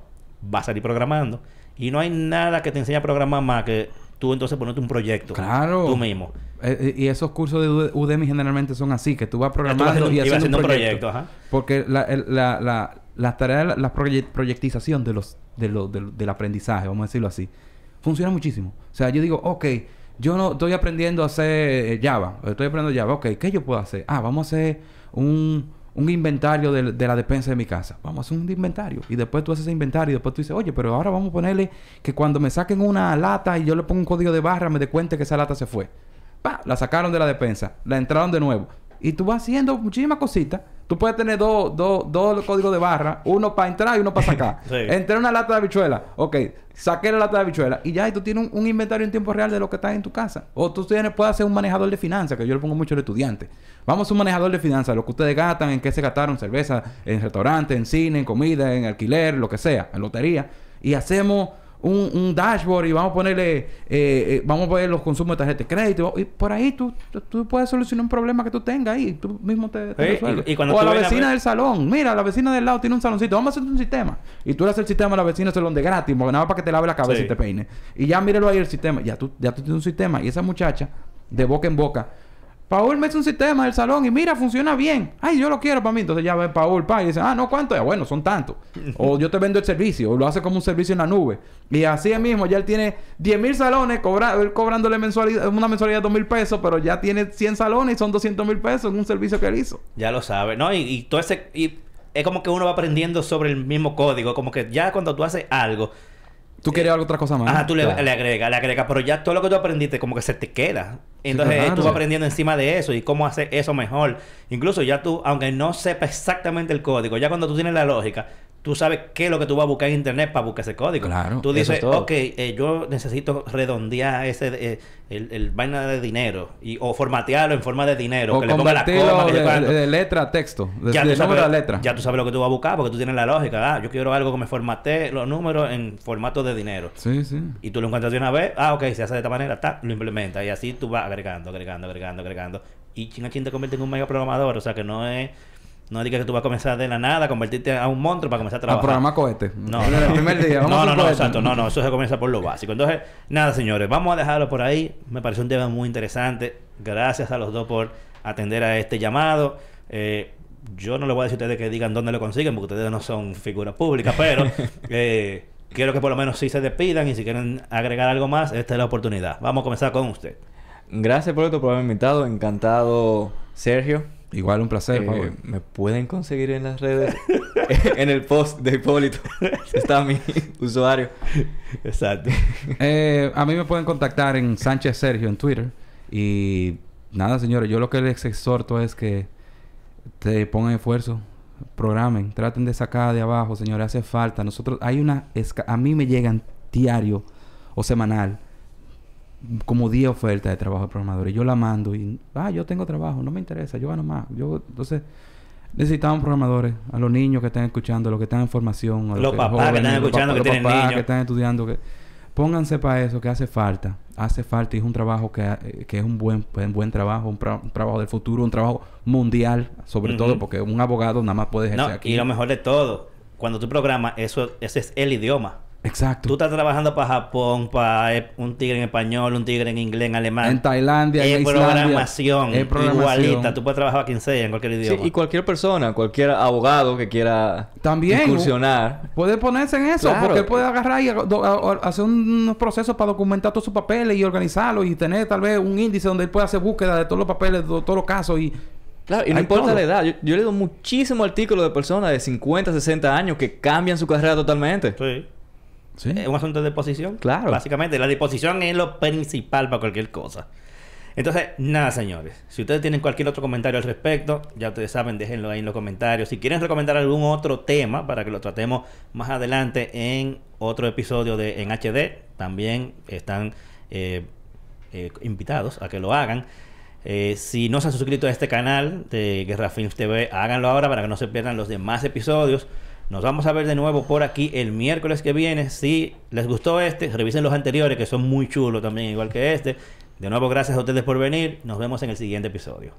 va a salir programando. Y no hay nada que te enseñe a programar más que tú entonces ponerte un proyecto. Claro. Tú mismo. Eh, eh, y esos cursos de Ud- Udemy generalmente son así, que tú vas Tú programando haciendo- y ibas haciendo un haciendo un proyecto. proyecto, ajá. Porque la, la, la, las tareas, la, la proye- proyectización de los, de lo- del aprendizaje, vamos a decirlo así, funciona muchísimo. O sea, yo digo, ok, yo no estoy aprendiendo a hacer eh, Java, estoy aprendiendo Java, ok, ¿qué yo puedo hacer? Ah, vamos a hacer un, un inventario de, de la despensa de mi casa. Vamos a hacer un inventario. Y después tú haces ese inventario y después tú dices, oye, pero ahora vamos a ponerle que cuando me saquen una lata y yo le pongo un código de barra, me dé cuenta que esa lata se fue. Pa, La sacaron de la despensa, la entraron de nuevo. Y tú vas haciendo muchísimas cositas. Tú puedes tener dos, dos, dos códigos de barra, uno para entrar y uno para sacar. Sí. Entré una lata de habichuela. Ok, saqué la lata de habichuela. Y ya, y tú tienes un, un inventario en tiempo real de lo que está en tu casa. O tú tienes, puedes hacer un manejador de finanzas, que yo le pongo mucho al estudiante. Vamos a un manejador de finanzas, lo que ustedes gastan, en qué se gastaron, cerveza, en restaurante, en cine, en comida, en alquiler, lo que sea, en lotería. Y hacemos un, un dashboard y vamos a ponerle, eh, eh, vamos a poner los consumos de tarjeta de crédito. Y por ahí tú, tú, tú puedes solucionar un problema que tú tengas ahí. Tú mismo te, te Sí, resuelves. y- y cuando o a la vecina del salón. Mira, la vecina del lado tiene un saloncito. Vamos a hacer un sistema. Y tú le haces el sistema a la vecina del salón de gratis. Porque nada más para que te lave la cabeza Sí. y te peine. Y ya míralo ahí el sistema. Ya tú, ya tú tienes un sistema. Y esa muchacha, de boca en boca. Paul me hace un sistema del salón y mira, funciona bien. Ay, yo lo quiero para mí. Entonces ya ve Paul, pa, y dice, ah, no, ¿cuánto es? Bueno, son tantos. o yo te vendo el servicio. O lo hace como un servicio en la nube. Y así mismo, ya él tiene 10 mil salones, cobra, él cobrándole mensualidad, una mensualidad de 2 mil pesos, pero ya tiene 100 salones y son 200 mil pesos en un servicio que él hizo. Ya lo sabes, ¿no? Y, y todo ese... Y es como que uno va aprendiendo sobre el mismo código. Como que ya cuando tú haces algo... ¿Tú quieres algo otra cosa más? Ajá, tú le, Claro. le agregas, le agregas, pero ya todo lo que tú aprendiste como que se te queda. Entonces claro. tú vas aprendiendo encima de eso y cómo hacer eso mejor. Incluso ya tú, aunque no sepa exactamente el código, ya cuando tú tienes la lógica, tú sabes qué es lo que tú vas a buscar en internet para buscar ese código. Claro, Tú dices, es ok, eh, yo necesito redondear ese, eh, el, el vaina de dinero y, o formatearlo en forma de dinero, O que le ponga la coma, que de, le ponga- de letra a texto. De, ya, de tú sabes, letra. ya tú sabes lo que tú vas a buscar porque tú tienes la lógica. Ah, yo quiero algo que me formatee los números en formato de dinero. Sí, sí. Y tú lo encuentras de una vez, ah, ok, se hace de esta manera, ta, lo implementa. Y así tú vas agregando, agregando, agregando, agregando. Y chin a chin te convierte en un mega programador. O sea que no es No digas que tú vas a comenzar de la nada, convertirte a un monstruo para comenzar a trabajar. A programar cohetes. No, no, el primer día. Vamos no, no, no, exacto. No, no, eso se comienza por lo básico. Entonces, nada, señores, vamos a dejarlo por ahí. Me pareció un tema muy interesante. Gracias a los dos por atender a este llamado. Eh, yo no le voy a decir a ustedes que digan dónde lo consiguen, porque ustedes no son figuras públicas, pero eh, quiero que por lo menos sí se despidan y si quieren agregar algo más, esta es la oportunidad. Vamos a comenzar con usted. Gracias por esto, por haberme invitado. Encantado, Sergio. Igual un placer, eh, Me pueden conseguir en las redes, en el post de Hipólito. Está mi usuario. Exacto. Eh, a mí me pueden contactar en Sánchez Sergio en Twitter. Y nada, señores, yo lo que les exhorto es que te pongan esfuerzo, programen, traten de sacar de abajo, señores, hace falta. Nosotros, hay una, a mí me llegan diario o semanal como 10 ofertas de trabajo de programadores. Yo la mando y, ah, yo tengo trabajo, no me interesa, yo gano más. Yo, entonces, necesitamos programadores, a los niños que están escuchando, a los que están en formación, a los, papás que están escuchando, que tienen niños. que están estudiando, que pónganse para eso, que hace falta. Hace falta y es un trabajo que, eh, que es un buen, un buen trabajo, un, trabajo del futuro, un trabajo mundial, sobre todo porque un abogado nada más puede ejercer aquí. Y lo mejor de todo, cuando tú programas, eso, ese es el idioma. Exacto. Tú estás trabajando para Japón, para un tigre en español, un tigre en inglés, en alemán. En Tailandia, en programación, igualita. Tú puedes trabajar a quien sea, en cualquier idioma. Sí, y cualquier persona, cualquier abogado que quiera También, incursionar. Puede ponerse en eso, porque puede agarrar y hacer unos procesos para documentar todos sus papeles y organizarlos y tener tal vez un índice donde él pueda hacer búsqueda de todos los papeles, de todos los casos y... Claro, y no importa la edad. Yo, yo he leído muchísimos artículos de personas de 50, 60 años que cambian su carrera totalmente. Sí. Es un asunto de disposición. Claro. Básicamente, la disposición es lo principal para cualquier cosa. Entonces, nada, señores. Si ustedes tienen cualquier otro comentario al respecto, ya ustedes saben, déjenlo ahí en los comentarios. Si quieren recomendar algún otro tema para que lo tratemos más adelante en otro episodio de En HD, también están eh, eh, invitados a que lo hagan. Eh, si no se han suscrito a este canal de Guerra Films TV, háganlo ahora para que no se pierdan los demás episodios. Nos vamos a ver de nuevo por aquí el miércoles que viene. Si les gustó este, revisen los anteriores que son muy chulos también, igual que este. De nuevo, gracias a ustedes por venir. Nos vemos en el siguiente episodio.